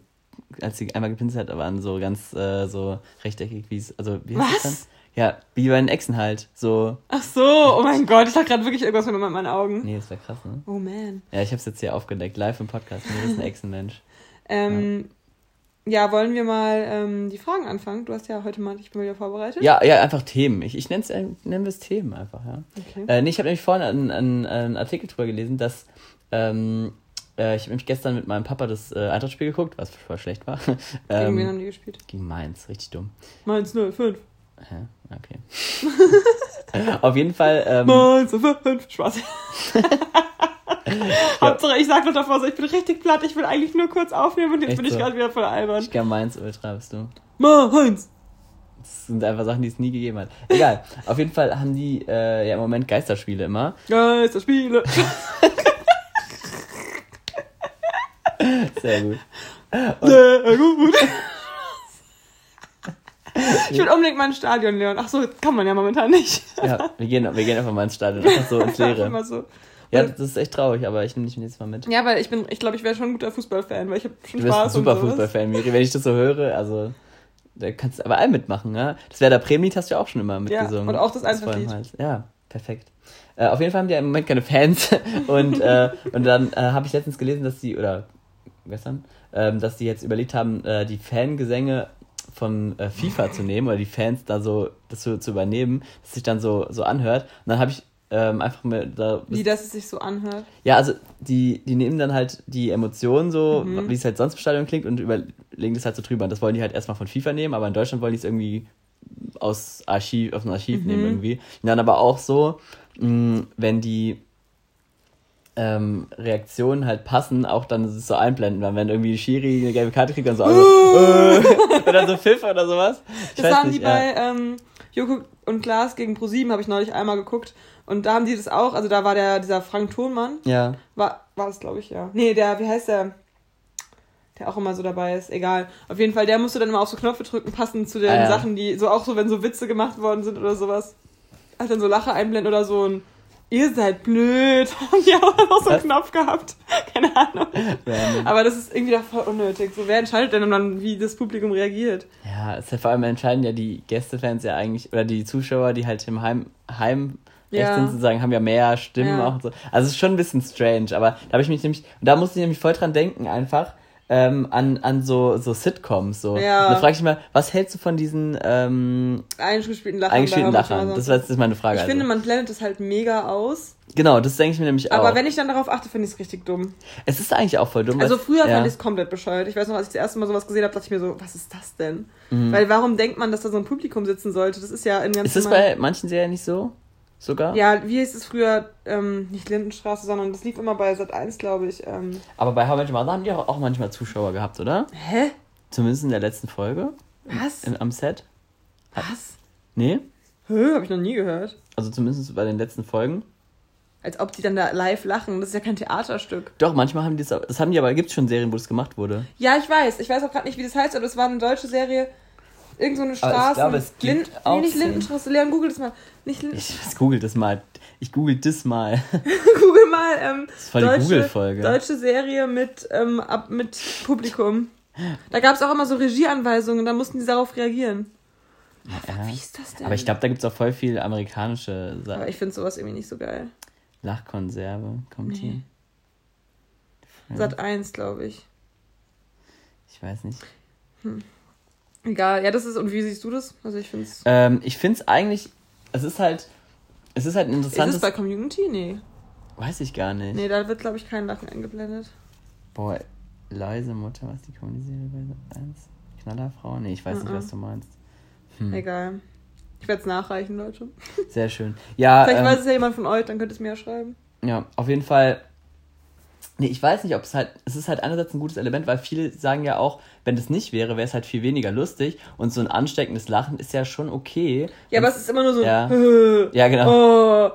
als sie einmal gepinselt hat, waren so ganz äh, so rechteckig, wie es, also wie heißt Was? das dann? Ja, wie bei den Echsen halt. So, Ach so, oh mein Gott, ich dachte gerade wirklich irgendwas mit meinen Augen. nee, das wäre krass, ne? Oh man. Ja, ich habe es jetzt hier aufgedeckt, live im Podcast. Miris ist ein Echsenmensch. (laughs) Ähm, ja. wollen wir mal ähm, die Fragen anfangen? Du hast ja heute mal, ich bin wieder vorbereitet. Ja, ja, einfach Themen. Ich, ich nenne es nennen wir es Themen einfach, ja. Okay. Äh, nee, ich habe nämlich vorhin einen, einen, einen Artikel drüber gelesen, dass ähm, äh, ich habe nämlich gestern mit meinem Papa das äh, Eintrachtspiel geguckt, was voll schlecht war. (laughs) Gegen wen ähm, haben die gespielt? gegen Mainz, richtig dumm. Mainz 05. Hä? Okay. (laughs) Auf jeden Fall. Ähm, Mainz 05. Spaß. (laughs) Hauptsache, ich sag noch davor so, ich bin richtig platt, ich will eigentlich nur kurz aufnehmen und jetzt Echt bin ich so? gerade wieder voll albern. Ich glaube, Mainz Ultra bist du. Ma, Heinz! Das sind einfach Sachen, die es nie gegeben hat. Egal. Auf jeden Fall haben die äh, ja im Moment Geisterspiele immer. Geisterspiele. Sehr gut. Sehr gut. Ich will unbedingt mal ins Stadion, Leon. Ach so, kann man ja momentan nicht. Ja, wir gehen, wir gehen einfach mal ins Stadion. Einfach so ins (laughs) Leere. Immer so. Ja, das ist echt traurig, aber ich nehme dich nächstes Mal mit. Ja, weil ich bin, ich glaube, ich wäre schon ein guter Fußballfan, weil ich habe schon Du bist ein Spaß super und sowas. Fußballfan, Miri. Wenn ich das so höre, also da kannst du aber all mitmachen, ja. Das wäre der Premiet, hast du ja auch schon immer mitgesungen. und auch das allem. Hals. Ja, perfekt. Äh, auf jeden Fall haben die ja im Moment keine Fans. (laughs) und, äh, und dann äh, habe ich letztens gelesen, dass die, oder gestern, ähm, dass die jetzt überlegt haben, äh, die Fangesänge von äh, FIFA zu (laughs) nehmen oder die Fans da so das so zu übernehmen, dass sich dann so, so anhört. Und dann habe ich ähm, einfach mir da Wie dass es sich so anhört. ja, also die, die nehmen dann halt die Emotionen so, Mhm. wie es halt sonst im Stadion klingt und überlegen das halt so drüber. Und das wollen die halt erstmal von FIFA nehmen, aber in Deutschland wollen die es irgendwie aus Archiv, aus dem Archiv Mhm. nehmen irgendwie. Und dann aber auch so, mh, wenn die ähm, Reaktionen halt passen, auch dann ist es so einblenden, dann wenn irgendwie Schiri eine gelbe Karte kriegt, dann so alle, äh, (laughs) dann so Pfiff oder sowas. Ich Das haben nicht, die ja. bei ähm, Joko und Klaas gegen ProSieben, habe ich neulich einmal geguckt. Und da haben die das auch, also da war der, dieser Frank Thonmann, Ja, war, war das glaube ich, ja. Nee, der, wie heißt der? Der auch immer so dabei ist, egal. Auf jeden Fall, der musste dann immer auf so Knöpfe drücken, passend zu den Ah, ja. Sachen, die, so auch so, wenn so Witze gemacht worden sind oder sowas. Hat dann so Lache einblenden oder so ein Ihr seid blöd. (laughs) Haben die auch noch so einen Was? Knopf gehabt. (laughs) Keine Ahnung. random. Aber das ist irgendwie doch voll unnötig. So, wer entscheidet denn dann, wie das Publikum reagiert? Ja, es ist ja vor allem entscheiden ja die Gästefans ja eigentlich, oder die Zuschauer, die halt im Heim, Heim Ja. sind sozusagen, haben ja mehr Stimmen Ja. auch so. Also es ist schon ein bisschen strange, aber da habe ich mich nämlich, und da musste ich nämlich voll dran denken einfach, ähm, an, an so, so Sitcoms. So. Ja. Und da frage ich mich mal, was hältst du von diesen ähm, Eingespielten Lachen. eingespielten Lachern? Das, das ist meine Frage. Ich also. finde, man blendet es halt mega aus. genau, das denke ich mir nämlich auch. Aber wenn ich dann darauf achte, finde ich es richtig dumm. es ist eigentlich auch voll dumm. Also früher ja. fand ich es komplett bescheuert. Ich weiß noch, als ich das erste Mal sowas gesehen habe, dachte ich mir so, was ist das denn? Mhm. Weil warum denkt man, dass da so ein Publikum sitzen sollte? Das ist ja in ganz Ist das bei manchen Serien nicht so? Sogar? Ja, wie hieß es früher? Ähm, nicht Lindenstraße, sondern das lief immer bei Sat 1, glaube ich. Ähm, Aber bei How Mother haben die auch, auch manchmal Zuschauer gehabt, oder? hä? Zumindest in der letzten Folge Was? im, am Set. Was? Nee? Hä? Hab ich noch nie gehört. Also zumindest bei den letzten Folgen. Als ob die dann da live lachen. Das ist ja kein Theaterstück. Doch, manchmal haben die das, das haben die aber, gibt es schon Serien, wo das gemacht wurde. Ja, ich weiß. Ich weiß auch gerade nicht, wie das heißt, aber es war eine deutsche Serie. Irgend so eine Aber ich Straße. glaube, es gibt auch nee, nicht Lindenstraße. Leon, google das mal. Nicht Linden Ich, google das mal. Ich google das mal. (laughs) Google mal ähm, ist voll die Google-Folge. deutsche Serie mit, ähm, ab, mit Publikum. Da gab es auch immer so Regieanweisungen, da mussten die darauf reagieren. Ja. Wie ist das denn? Aber ich glaube, da gibt es auch voll viel amerikanische Aber Sachen. ich finde sowas irgendwie nicht so geil. Lachkonserve kommt Nee. hier. Ja, Sat 1, glaube ich. Ich weiß nicht. Egal, ja, das ist, und wie siehst du das? Also ich finde es. Ähm, ich finde es eigentlich, es ist halt, es ist halt ein Ist interessantes. es bei Community? Nee. weiß ich gar nicht. Nee, da wird, glaube ich, kein Lachen eingeblendet. Boah, leise Mutter, was die Comedy-Serie bei Sat 1? Knallerfrau? Nee, ich weiß nicht, Mhm. was du meinst. Hm. Egal. Ich werde es nachreichen, Leute. Sehr schön. Ja, Vielleicht ähm, weiß es ja jemand von euch, dann könnt ihr es mir ja schreiben. Ja, auf jeden Fall. Nee, ich weiß nicht, ob es halt. Es ist halt einerseits ein gutes Element, weil viele sagen ja auch, wenn das nicht wäre, wäre es halt viel weniger lustig. Und so ein ansteckendes Lachen ist ja schon okay. Ja, Und- aber es ist immer nur so. Ja. (laughs) Ja, genau. Oh.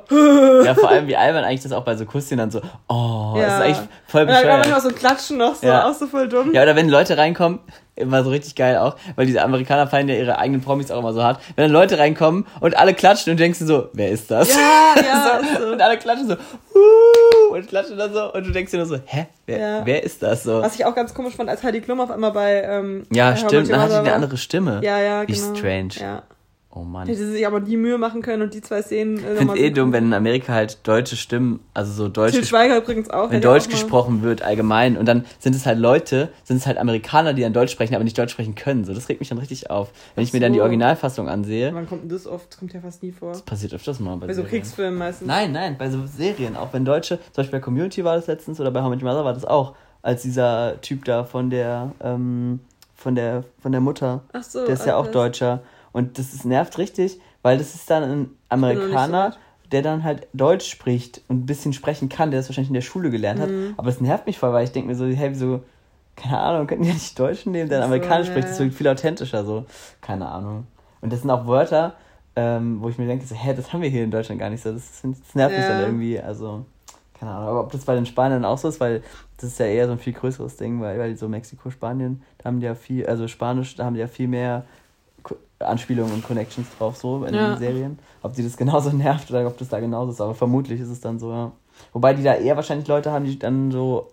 Ja, vor allem wie albern eigentlich das auch bei so Kusschen dann so, oh, das ist eigentlich voll Und dann kann man immer bescheuert. so ein Klatschen noch, so Ja. auch so voll dumm. Ja, oder wenn Leute reinkommen, immer so richtig geil auch, weil diese Amerikaner feiern ja ihre eigenen Promis auch immer so hart. Wenn dann Leute reinkommen und alle klatschen und du denkst dir so, wer ist das? Ja, (laughs) ja, so. Und alle klatschen so, uh, und klatschen dann so und du denkst dir nur so, hä, wer, Ja. wer ist das so? Was ich auch ganz komisch fand, als Heidi Klum auf einmal bei. Ähm, Ja, stimmt, dann hat sie eine andere Stimme. Ja, ja, Wie genau. strange. Ja. Oh Mann. Hätte sie sich aber die Mühe machen können und die zwei Szenen. Äh, Ich finde es eh dumm, wenn in Amerika halt deutsche Stimmen, also so deutsch, Til Schweiger übrigens auch. wenn auch Deutsch mal- gesprochen wird allgemein und dann sind es halt Leute, sind es halt Amerikaner, die dann Deutsch sprechen, aber nicht Deutsch sprechen können. So, das regt mich dann richtig auf. Wenn ich mir dann die. Originalfassung ansehe, Wann kommt denn das oft? Das kommt ja fast nie vor. passiert öfters mal bei, Bei so. Kriegsfilmen meistens. Nein, nein, bei so Serien, auch wenn Deutsche, zum Beispiel bei Community war das letztens oder bei How Much Mother war das auch, als dieser Typ da von der, ähm, von der, von der Mutter, Ach so. der ist ja auch. Deutscher und das ist, nervt richtig, weil das ist dann ein so Amerikaner, weit. der dann halt Deutsch spricht und ein bisschen sprechen kann, der das wahrscheinlich in der Schule gelernt hat. Mhm. Aber das nervt mich voll, weil ich denke mir so, hey, wieso, keine Ahnung, könnten die nicht Deutsch nehmen, der So, Amerikanisch ja, spricht, das wirkt viel authentischer, so. Keine Ahnung. Und das sind auch Wörter, ähm, wo ich mir denke, so, hä, das haben wir hier in Deutschland gar nicht so. Das, das nervt mich Ja. dann irgendwie, also, keine Ahnung. Aber ob das bei den Spaniern auch so ist, weil das ist ja eher so ein viel größeres Ding, weil, weil so Mexiko, Spanien, da haben die ja viel, also Spanisch, da haben die ja viel mehr Anspielungen und Connections drauf, so in Ja. den Serien. Ob die das (laughs) genauso nervt oder ob das da genauso ist, aber vermutlich ist es dann so, ja. Wobei die da eher wahrscheinlich Leute haben, die dann so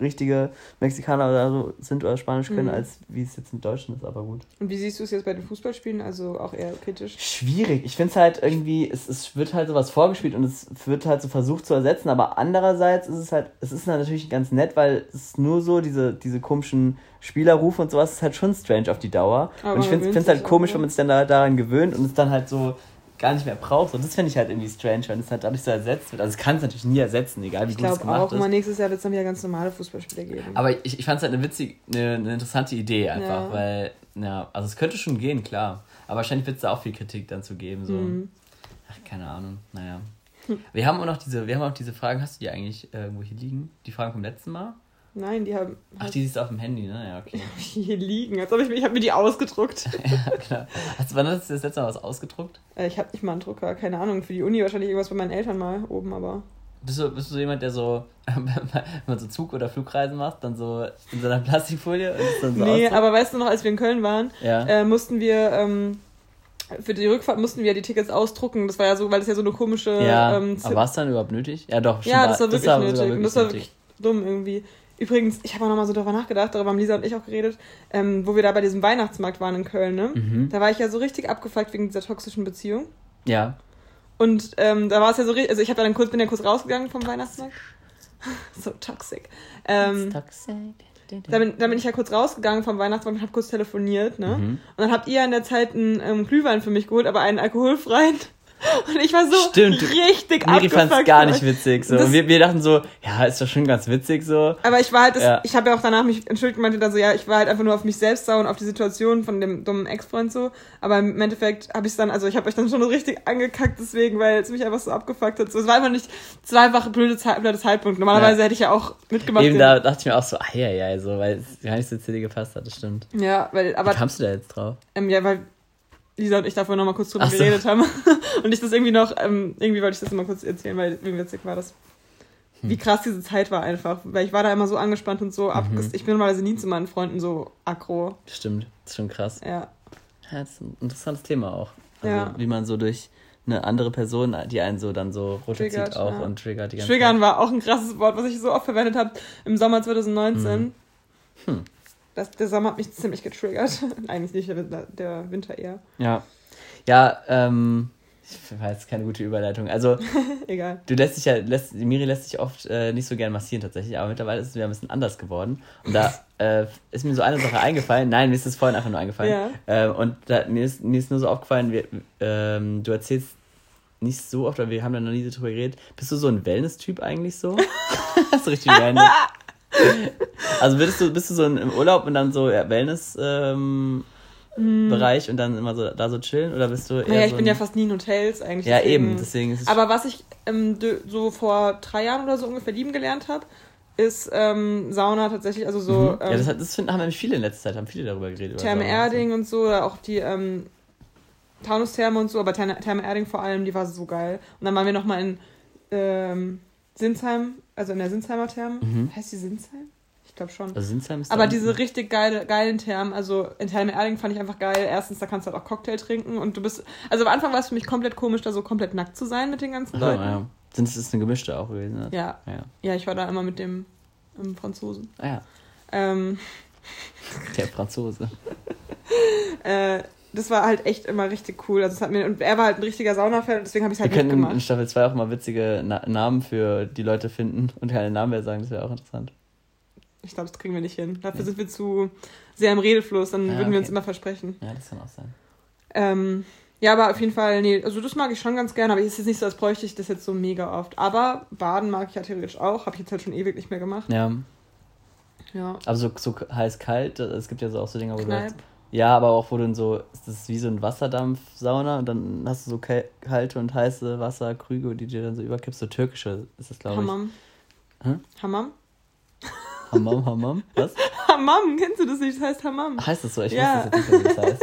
richtige Mexikaner oder so sind oder Spanisch können, Mhm. als wie es jetzt in Deutschland ist, aber gut. Und wie siehst du es jetzt bei den Fußballspielen? Also auch eher kritisch. Schwierig. Ich finde es halt irgendwie, es, es wird halt sowas vorgespielt und es wird halt so versucht zu ersetzen, aber andererseits ist es halt, es ist natürlich ganz nett, weil es nur so, diese, diese komischen Spielerrufe und sowas ist halt schon strange auf die Dauer. Aber und ich finde es halt komisch, ne? wenn man sich dann da, daran gewöhnt und es dann halt so gar nicht mehr braucht. Und das finde ich halt irgendwie strange, wenn es halt dadurch so ersetzt wird. Also es kann es natürlich nie ersetzen, egal wie Ich gut es glaube gemacht auch, ist. mal nächstes Jahr wird es dann wieder ganz normale Fußballspiele geben. Aber ich, ich fand es halt eine witzig, eine, eine interessante Idee einfach, Ja. weil, ja, also es könnte schon gehen, klar. Aber wahrscheinlich wird es da auch viel Kritik dann zu geben. So. Mhm. Ach, keine Ahnung, naja. Wir haben auch noch diese, wir haben auch diese Fragen, hast du die eigentlich irgendwo hier liegen? Die Fragen vom letzten Mal? Nein, die haben Ach, die siehst du auf dem Handy, ne? Ja, okay. (laughs) hier liegen. Als ob ich, ich habe mir die ausgedruckt. (laughs) ja, klar. Hast, wann hast du das letzte Mal was ausgedruckt? Äh, ich habe nicht mal einen Drucker, keine Ahnung. Für die Uni wahrscheinlich irgendwas bei meinen Eltern mal oben, aber. Bist du, bist du so jemand, der so, (laughs) wenn man so Zug- oder Flugreisen macht, dann so in so einer Plastikfolie und dann so nee, ausdruckt? aber weißt du noch, als wir in Köln waren, Ja. äh, mussten wir. Ähm, für die Rückfahrt mussten wir die Tickets ausdrucken. Das war ja so, weil es ja so eine komische. ja, ähm, aber war es dann überhaupt nötig? Ja, doch, Ja, das war wirklich sogar nötig. und das war nötig. wirklich dumm irgendwie. Übrigens, ich habe auch nochmal so darüber nachgedacht, darüber haben Lisa und ich auch geredet, ähm, wo wir da bei diesem Weihnachtsmarkt waren in Köln, ne? Mhm. Da war ich ja so richtig abgefuckt wegen dieser toxischen Beziehung. Ja. Und ähm, da war es ja so richtig, also ich hab ja dann kurz, bin ja kurz rausgegangen vom Weihnachtsmarkt. (laughs) so toxic. Ähm, da bin, da bin ich ja kurz rausgegangen vom Weihnachtsmarkt und hab kurz telefoniert, ne? Mhm. Und dann habt ihr in der Zeit einen ähm, Glühwein für mich geholt, aber einen alkoholfreien. Und ich war so Stimmt. richtig Miri fand es gar nicht witzig. So. Und wir, wir dachten so, ja, ist doch schon ganz witzig so. Aber ich war halt, das, Ja. ich habe ja auch danach mich entschuldigt und meinte dann so, ja, ich war halt einfach nur auf mich selbst sauer und auf die Situation von dem dummen Ex-Freund so. Aber im Endeffekt habe ich dann, also ich habe euch dann schon richtig angekackt deswegen, weil es mich einfach so abgefuckt hat. So, es war einfach nicht, es war einfach ein blöder Zeitpunkt. Normalerweise Ja. hätte ich ja auch mitgemacht. Eben da dachte ich mir auch so, ah ja, ja, so, weil es gar nicht so zu dir gepasst hat, das stimmt. Ja, weil, Wie aber, kamst du da jetzt drauf? ähm, ja, weil Lisa und ich davor noch mal kurz drüber so. geredet haben. (laughs) und ich das irgendwie noch, ähm, irgendwie wollte ich das mal kurz erzählen, weil irgendwie witzig war das. Hm. Wie krass diese Zeit war einfach. Weil ich war da immer so angespannt und so Mhm. abges Ich bin normalerweise nie zu meinen Freunden so aggro. Stimmt, das ist schon krass. Ja. Ja, das ist ein interessantes Thema auch. Also, Ja. wie man so durch eine andere Person, die einen so dann so runterzieht Triggert, auch ja. und triggert die ganze Triggern war auch ein krasses Wort, was ich so oft verwendet habe im Sommer 2019. Hm. Das, der Sommer hat mich ziemlich getriggert. (laughs) Eigentlich nicht, der Winter, der Winter eher. Ja. Ja, ähm, ich weiß, keine gute Überleitung. Also, (laughs) Egal. du lässt dich ja, lässt, Miri lässt sich oft äh, nicht so gern massieren tatsächlich, aber mittlerweile ist es wieder ein bisschen anders geworden. Und da (laughs) äh, ist mir so eine Sache eingefallen. Nein, mir ist es vorhin einfach nur eingefallen. Ja. Ähm, und da, mir, ist, mir ist nur so aufgefallen, wir, ähm, du erzählst nicht so oft, weil wir haben da noch nie so drüber geredet. Bist du so ein Wellness-Typ eigentlich so? Hast du richtig random. Also würdest du, bist du so im Urlaub und dann so ja, Wellness ähm, Bereich und dann immer so da so chillen oder bist du eher. Naja, ich so bin ja fast nie in Hotels eigentlich. Ja, deswegen- eben, deswegen ist es Aber was ich ähm, so vor drei Jahren oder so ungefähr lieben gelernt habe, ist ähm, Sauna tatsächlich, also so Mhm. ja, ähm, das, hat, das finden, haben nämlich viele in letzter Zeit, haben viele darüber geredet. Therme Sauna und so. Erding und so, oder auch die ähm, Taunustherme und so, aber Therme, Therme Erding vor allem, die war so geil. Und dann waren wir nochmal in ähm, Sinsheim, also in der Sinsheimer Therme. Mhm. Heißt die Sinsheim? Ich glaube schon. Also Sinsheim ist Aber diese richtig geile, geilen Thermen, also in Therme Erding fand ich einfach geil. Erstens, da kannst du halt auch Cocktail trinken und du bist, also am Anfang war es für mich komplett komisch, da so komplett nackt zu sein mit den ganzen Aha, Leuten. ja. Sind es ist eine gemischte auch gewesen? Ne? Ja, ja. ja, ich war da immer mit dem ähm, Franzosen. Ah ja, Ähm, der Franzose. (laughs) äh, das war halt echt immer richtig cool. Also hat mir, und er war halt ein richtiger Saunafan und deswegen habe ich es Wir halt können in. Staffel 2 auch mal witzige Na Namen für die Leute finden und keine Namen mehr sagen, das wäre auch interessant. Ich glaube, das kriegen wir nicht hin. Dafür sind wir zu sehr im Redefluss, dann Ja, würden wir uns okay. immer versprechen. Ja, das kann auch sein. Ähm, ja, aber auf jeden Fall, nee, also das mag ich schon ganz gerne, aber es ist jetzt nicht so, als bräuchte ich das jetzt so mega oft. Aber Baden mag ich ja theoretisch auch, habe ich jetzt halt schon ewig nicht mehr gemacht. Ja, Ja. aber so, so heiß kalt, es gibt ja so auch so Dinger, wo Kneipp. du Ja, aber auch wo du in so, das ist wie so ein Wasserdampfsauna und dann hast du so kalte und heiße Wasserkrüge, die dir dann so überkippst, so türkische ist das, glaube ich. Hammam. Hä? Hammam? Hammam, Hammam? Was? (laughs) Hammam, kennst du das nicht? Das heißt Hammam. Heißt das so? Ich Ja. weiß jetzt nicht, wie das heißt.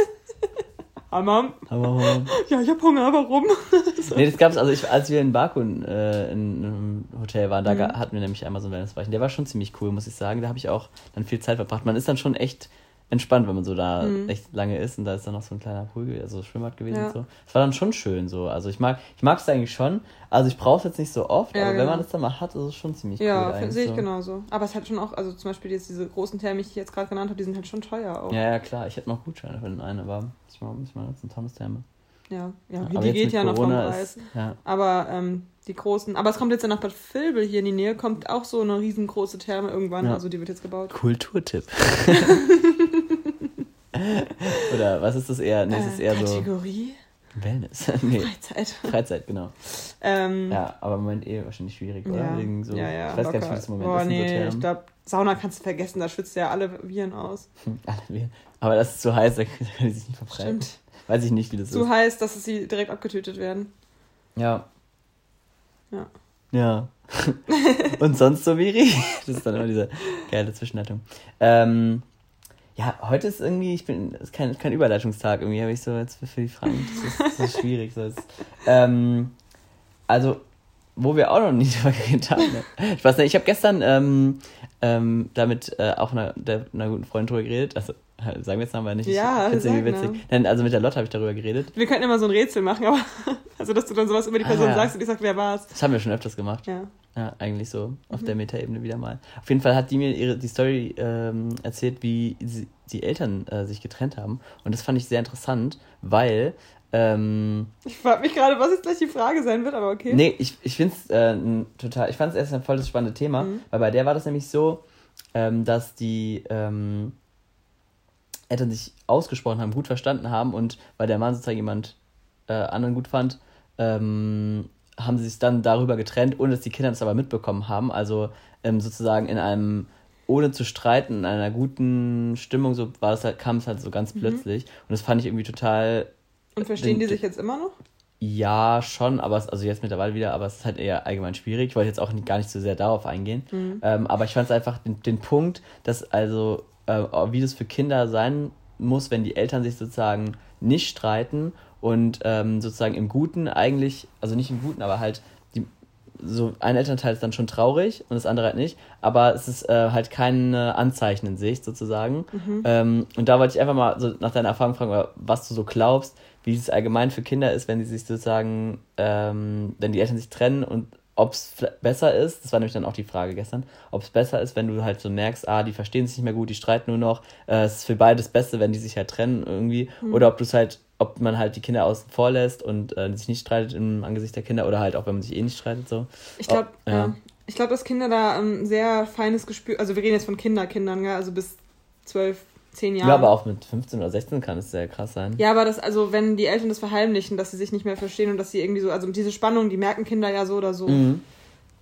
(laughs) Hammam. Hammam, Hammam. Ja, ich hab Hunger, warum? (laughs) Nee, das gab's, also ich, als wir in Baku äh, in einem Hotel waren, da Mhm. hatten wir nämlich einmal so einen Wellnessbereich. Der war schon ziemlich cool, muss ich sagen. Da habe ich auch dann viel Zeit verbracht. Man ist dann schon echt entspannt, wenn man so da Mhm. echt lange ist und da ist dann noch so ein kleiner Pool, also Schwimmbad gewesen Ja. und so. Es war dann schon schön so. Also ich mag, ich mag es eigentlich schon. Also ich brauche es jetzt nicht so oft, Ja, aber wenn genau. man es dann mal hat, ist es schon ziemlich Ja, cool. eigentlich sehe ich so. genauso. Aber es hat schon auch, also zum Beispiel jetzt diese großen Thermen, die ich jetzt gerade genannt habe, die sind halt schon teuer auch. Ja, ja, klar. Ich hätte noch Gutscheine für den einen, aber ich muss mal nutzen, Therme. Ja, ja, Aber die geht ja noch vom Corona Preis. Ja. Aber ähm, die großen, aber es kommt jetzt ja nach Bad Vilbel hier in die Nähe, kommt auch so eine riesengroße Therme irgendwann, Ja. also die wird jetzt gebaut. Kulturtipp. (laughs) Oder was ist das eher? Nee, es ist Äh, eher so Kategorie Wellness. (laughs) nee, Freizeit. Freizeit, genau. Ähm, Ja, aber im Moment eh wahrscheinlich schwierig, oder? ja, Wegen so, ja, ja, ich weiß gar nicht, locker. wie das im Moment Boah, ist so nee, Thermen. ich glaube, Sauna kannst du vergessen, da schwitzt ja alle Viren aus. (laughs) Alle wir- Aber das ist zu heiß, da können die sich nicht verbreiten. Stimmt. Weiß ich nicht, wie das Zu ist. heiß, dass sie direkt abgetötet werden. Ja. Ja. Ja. (laughs) Und sonst so, Miri? (laughs) Das ist dann immer diese geile Zwischenleitung. Ähm, ja, heute ist irgendwie, ich bin, es ist kein, kein Überleitungstag. Irgendwie habe ich so jetzt für die Fragen, das ist, das ist schwierig. So ist, ähm, also, wo wir auch noch nie (laughs) drüber geredet haben. Ne? Ich weiß nicht, ich habe gestern ähm, ähm, damit äh, auch einer, der, einer guten Freundin drüber geredet. Also, (laughs) sagen wir jetzt nochmal nicht. Ja, ich irgendwie witzig. Nein, also mit der Lotte habe ich darüber geredet. Wir könnten immer so ein Rätsel machen, aber (laughs) also dass du dann sowas über die Person Ah, ja. sagst und ich sag, wer war's. Das haben wir schon öfters gemacht. Ja. Ja, eigentlich so. Auf Mhm. der Meta-Ebene wieder mal. Auf jeden Fall hat die mir ihre, die Story ähm, erzählt, wie sie, die Eltern äh, sich getrennt haben. Und das fand ich sehr interessant, weil. Ähm, Ich frage mich gerade, was jetzt gleich die Frage sein wird, aber okay. Nee, ich, ich finde es äh, total. Ich fand es erst ein voll das spannende Thema, Mhm. weil bei der war das nämlich so, ähm, dass die ähm, Eltern sich ausgesprochen haben, gut verstanden haben und weil der Mann sozusagen jemand äh, anderen gut fand, ähm, haben sie sich dann darüber getrennt, ohne dass die Kinder das aber mitbekommen haben. Also ähm, sozusagen in einem, ohne zu streiten, in einer guten Stimmung, so war das halt, kam es halt so ganz Mhm. plötzlich. Und das fand ich irgendwie total Und verstehen Den- die sich jetzt immer noch? ja, schon, aber es, also jetzt mittlerweile wieder, aber es ist halt eher allgemein schwierig. Ich wollte jetzt auch nicht, gar nicht so sehr darauf eingehen. Mhm. Ähm, aber ich fand es einfach den, den Punkt, dass also, äh, wie das für Kinder sein muss, wenn die Eltern sich sozusagen nicht streiten und ähm, sozusagen im Guten eigentlich, also nicht im Guten, aber halt die, so ein Elternteil ist dann schon traurig und das andere halt nicht, aber es ist äh, halt kein Anzeichen in Sicht sozusagen. Mhm. Ähm, und da wollte ich einfach mal so nach deiner Erfahrung fragen, was du so glaubst, wie es allgemein für Kinder ist, wenn sie sich sozusagen, ähm, wenn die Eltern sich trennen und ob es besser ist, das war nämlich dann auch die Frage gestern, ob es besser ist, wenn du halt so merkst, ah, die verstehen sich nicht mehr gut, die streiten nur noch, äh, es ist für beide das Beste, wenn die sich halt trennen irgendwie, Mhm. oder ob du es halt, ob man halt die Kinder außen vor lässt und äh, sich nicht streitet im Angesicht der Kinder oder halt auch, wenn man sich eh nicht streitet, so. Ich glaube, Oh, ja. ja. ich glaube, dass Kinder da ein sehr feines Gespür, also wir reden jetzt von Kinderkindern, gell? also bis 12, 10 Ja. Aber auch mit 15 oder 16 kann es sehr krass sein. Ja, aber das, also wenn die Eltern das verheimlichen, dass sie sich nicht mehr verstehen und dass sie irgendwie so, also diese Spannung, die merken Kinder ja so oder so. Mhm.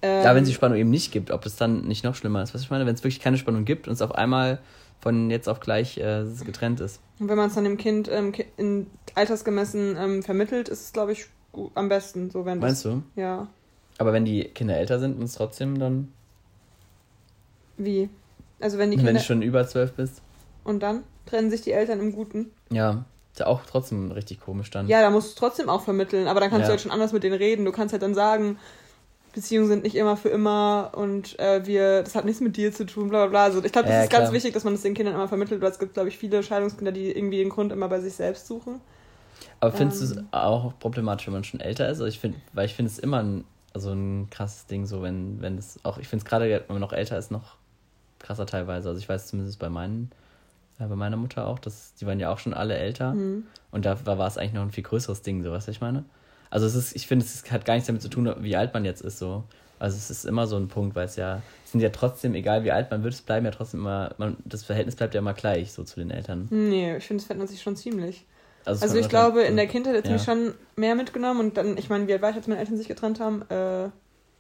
Ähm, Ja, wenn es die Spannung eben nicht gibt, ob es dann nicht noch schlimmer ist. Was ich meine, wenn es wirklich keine Spannung gibt und es auf einmal von jetzt auf gleich äh, getrennt ist. Und wenn man es dann dem Kind ähm, in altersgemessen ähm, vermittelt, ist es, glaube ich, am besten, so wenn das, Meinst du? Ja. Aber wenn die Kinder älter sind und es trotzdem dann, Wie? Also wenn die wenn Kinder. du schon über zwölf bist, und dann trennen sich die Eltern im Guten. ja, ist ja auch trotzdem richtig komisch dann. Ja, da musst du trotzdem auch vermitteln, aber dann kannst Ja. du halt schon anders mit denen reden. Du kannst halt dann sagen, Beziehungen sind nicht immer für immer und äh, wir, das hat nichts mit dir zu tun, bla bla bla. Also ich glaube, das Ja, ist ganz klar. wichtig, dass man das den Kindern immer vermittelt, weil es gibt, glaube ich, viele Scheidungskinder, die irgendwie den Grund immer bei sich selbst suchen. Aber findest du es Ähm. auch problematisch, wenn man schon älter ist? Also ich finde, weil ich finde es immer ein, also ein krasses Ding, so wenn, wenn es auch, ich finde es gerade, wenn man noch älter ist, noch krasser teilweise. Also ich weiß zumindest bei meinen, bei meiner Mutter auch, dass die waren ja auch schon alle älter. Mhm. Und da war war es eigentlich noch ein viel größeres Ding, so weißt du, was ich meine? Also es ist, ich finde, es hat gar nichts damit zu tun, wie alt man jetzt ist, so. Also es ist immer so ein Punkt, weil es ja, es sind ja trotzdem, egal wie alt man wird, es bleiben ja trotzdem immer, man, das Verhältnis bleibt ja immer gleich, so zu den Eltern. Nee, ich finde, es verändert sich schon ziemlich. Also kommt ich glaube, in der Kindheit hat es Ja. mich schon mehr mitgenommen und dann, ich meine, wie alt war ich, als meine Eltern sich getrennt haben? Äh,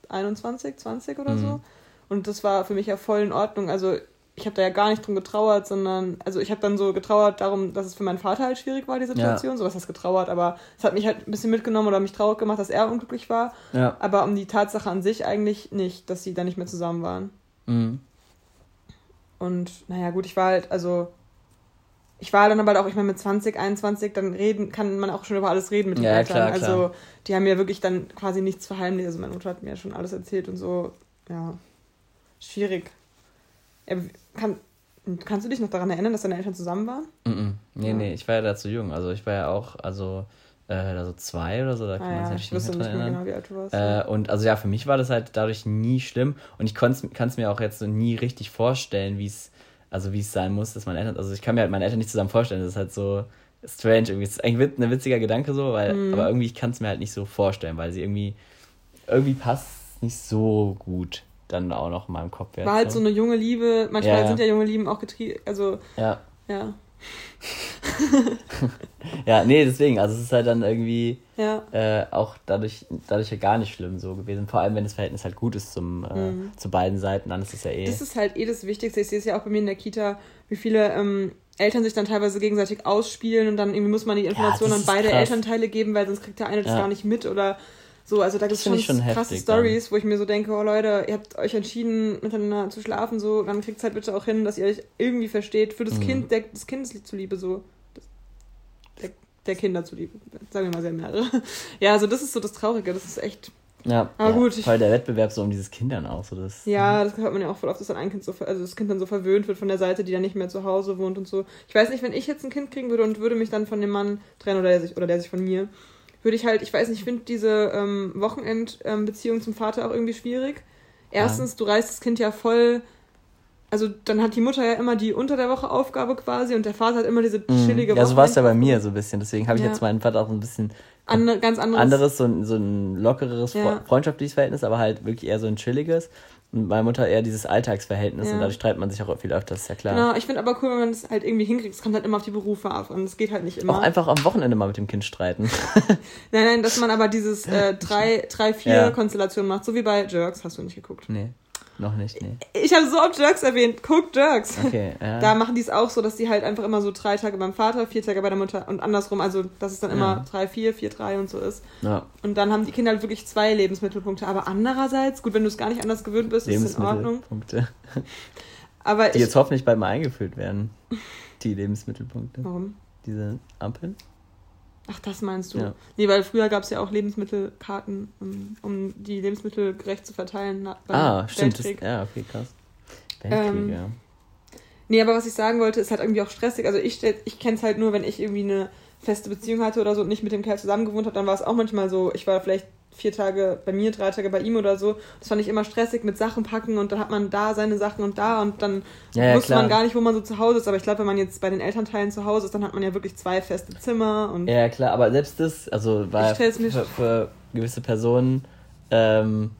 21, 20 oder Mhm. so. Und das war für mich ja voll in Ordnung. Also ich habe da ja gar nicht drum getrauert, sondern, also ich habe dann so getrauert darum, dass es für meinen Vater halt schwierig war, die Situation. Ja. So was heißt getrauert, aber es hat mich halt ein bisschen mitgenommen oder mich traurig gemacht, dass er unglücklich war. Ja. Aber um die Tatsache an sich eigentlich nicht, dass sie da nicht mehr zusammen waren. Mhm. Und naja, gut, ich war halt, also ich war dann aber auch, ich meine, mit 20, 21, dann reden, kann man auch schon über alles reden mit den ja, Eltern. Klar, klar. Also die haben mir wirklich dann quasi nichts verheimlicht. Also meine Mutter hat mir schon alles erzählt und so. Ja, schwierig. Kann, kannst du dich noch daran erinnern, dass deine Eltern zusammen waren? Mm, -mm. Nee, ja. nee, ich war ja da zu jung. Also ich war ja auch, also äh, da so zwei oder so, da kann ah, man sich ja, nicht, nicht mehr genau, wie alt du warst. Äh, und also ja, für mich war das halt dadurch nie schlimm und ich kann es mir auch jetzt so nie richtig vorstellen, wie es also wie es sein muss, dass meine Eltern, also ich kann mir halt meine Eltern nicht zusammen vorstellen, das ist halt so strange irgendwie. Das ist eigentlich ein witziger Gedanke so, weil, mhm. aber irgendwie, ich kann es mir halt nicht so vorstellen, weil sie irgendwie, irgendwie passt nicht so gut dann auch noch in meinem Kopf. Jetzt, War halt so. eine junge Liebe, manchmal ja. sind ja junge Lieben auch getrieben, also, ja. ja. (laughs) ja, nee, deswegen, also es ist halt dann irgendwie ja. äh, auch dadurch, dadurch ja gar nicht schlimm so gewesen. Vor allem, wenn das Verhältnis halt gut ist zum, äh, mhm. zu beiden Seiten, dann ist es ja eh. Das ist halt eh das Wichtigste. Ich sehe es ja auch bei mir in der Kita, wie viele ähm, Eltern sich dann teilweise gegenseitig ausspielen und dann irgendwie muss man die Informationen ja, an beide krass. Elternteile geben, weil sonst kriegt der eine das ja. gar nicht mit oder so, also da gibt es schon, schon krasse Stories, wo ich mir so denke, oh Leute, ihr habt euch entschieden, miteinander zu schlafen, so, dann kriegt es halt bitte auch hin, dass ihr euch irgendwie versteht, für das mhm. Kind, der, des Kindes zuliebe, so. der, der Kinder zuliebe, sagen wir mal sehr mehrere. (laughs) Ja, also das ist so das Traurige, das ist echt. Ja, aber ja, gut. Voll der Wettbewerb so um dieses Kindern auch. So das, ja, das hört man ja auch voll oft, dass dann ein Kind so, also das Kind dann so verwöhnt wird von der Seite, die dann nicht mehr zu Hause wohnt und so. Ich weiß nicht, wenn ich jetzt ein Kind kriegen würde und würde mich dann von dem Mann trennen oder der sich, oder der sich von mir, würde ich halt, ich weiß nicht, ich finde diese ähm, Wochenendbeziehung ähm, zum Vater auch irgendwie schwierig. Erstens, ja. du reißt das Kind ja voll. Also dann hat die Mutter ja immer die unter der Woche Aufgabe quasi und der Vater hat immer diese mhm. chillige Woche. Ja, so war es ja bei mir so ein bisschen. Deswegen habe ich ja. jetzt meinen Vater auch ein bisschen Ande, ganz anderes. anderes, so ein, so ein lockeres, ja. freundschaftliches Verhältnis, aber halt wirklich eher so ein chilliges. Und meine Mutter eher dieses Alltagsverhältnis ja. und dadurch streitet man sich auch viel öfter, ist ja klar. Genau, ich finde aber cool, wenn man es halt irgendwie hinkriegt. Es kommt halt immer auf die Berufe ab und es geht halt nicht immer. Auch einfach am Wochenende mal mit dem Kind streiten. (laughs) nein, nein, dass man aber dieses äh, (laughs) 3-4-Konstellation ja. macht, so wie bei Jerks. Hast du nicht geguckt? Nee. Noch nicht, nee. Ich habe so oft Jerks erwähnt. Guck Jerks. Okay, (laughs) ja. Da machen die es auch so, dass die halt einfach immer so drei Tage beim Vater, vier Tage bei der Mutter und andersrum. Also, dass es dann immer ja. drei, vier, vier, drei und so ist. Ja. Und dann haben die Kinder halt wirklich zwei Lebensmittelpunkte. Aber andererseits, gut, wenn du es gar nicht anders gewöhnt bist, ist es in Ordnung. Punkte. (laughs) Aber die ich, jetzt hoffentlich bald mal eingeführt werden. Die Lebensmittelpunkte. Warum? Diese Ampeln. Ach, das meinst du? Ja. Nee, weil früher gab es ja auch Lebensmittelkarten, um, um, die Lebensmittel gerecht zu verteilen. Ah, stimmt. Das, ja, okay, krass. Weltkrieg, ähm, ja. Nee, aber was ich sagen wollte, ist halt irgendwie auch stressig. Also ich, ich kenne es halt nur, wenn ich irgendwie eine feste Beziehung hatte oder so und nicht mit dem Kerl zusammen gewohnt habe, dann war es auch manchmal so, ich war vielleicht vier Tage bei mir, drei Tage bei ihm oder so. Das fand ich immer stressig mit Sachen packen und dann hat man da seine Sachen und da und dann ja, ja, wusste klar. man gar nicht, wo man so zu Hause ist. Aber ich glaube, wenn man jetzt bei den Elternteilen zu Hause ist, dann hat man ja wirklich zwei feste Zimmer und. Ja, klar, aber selbst das, also war für, für, gewisse Personen, ähm,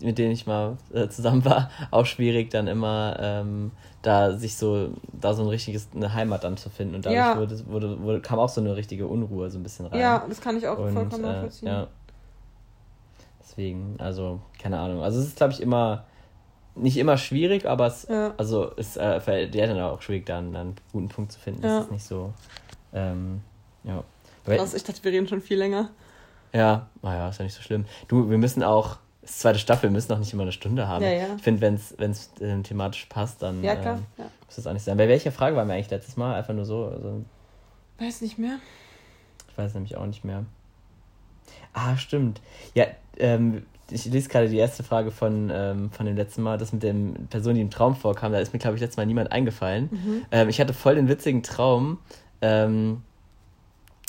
mit denen ich mal äh, zusammen war, (laughs) auch schwierig, dann immer ähm, da sich so, da so ein richtiges, eine Heimat dann zu finden. Und dadurch ja. wurde, wurde, wurde, kam auch so eine richtige Unruhe so ein bisschen rein. Ja, das kann ich auch und, vollkommen äh, nachvollziehen. Äh, ja. Deswegen, also, keine Ahnung. Also es ist, glaube ich, immer nicht immer schwierig, aber es ja. also ist äh, für die Eltern auch schwierig, da einen, einen guten Punkt zu finden. Ja. Das ist nicht so. Ähm, ja. Krass, ich dachte, wir reden schon viel länger. Ja, naja, ist ja nicht so schlimm. Du, wir müssen auch, das zweite Staffel, wir müssen auch nicht immer eine Stunde haben. Ja, ja. Ich finde, wenn es äh, thematisch passt, dann ja, klar. Ähm, ja. muss das auch nicht sein. Bei welcher Frage waren wir eigentlich letztes Mal? Einfach nur so. Also, weiß nicht mehr. Ich weiß nämlich auch nicht mehr. Ah, stimmt. Ja, ähm, ich lese gerade die erste Frage von, ähm, von dem letzten Mal, das mit dem Person, die im Traum vorkam. Da ist mir, glaube ich, letztes Mal niemand eingefallen. Mhm. Ähm, ich hatte voll den witzigen Traum, ähm,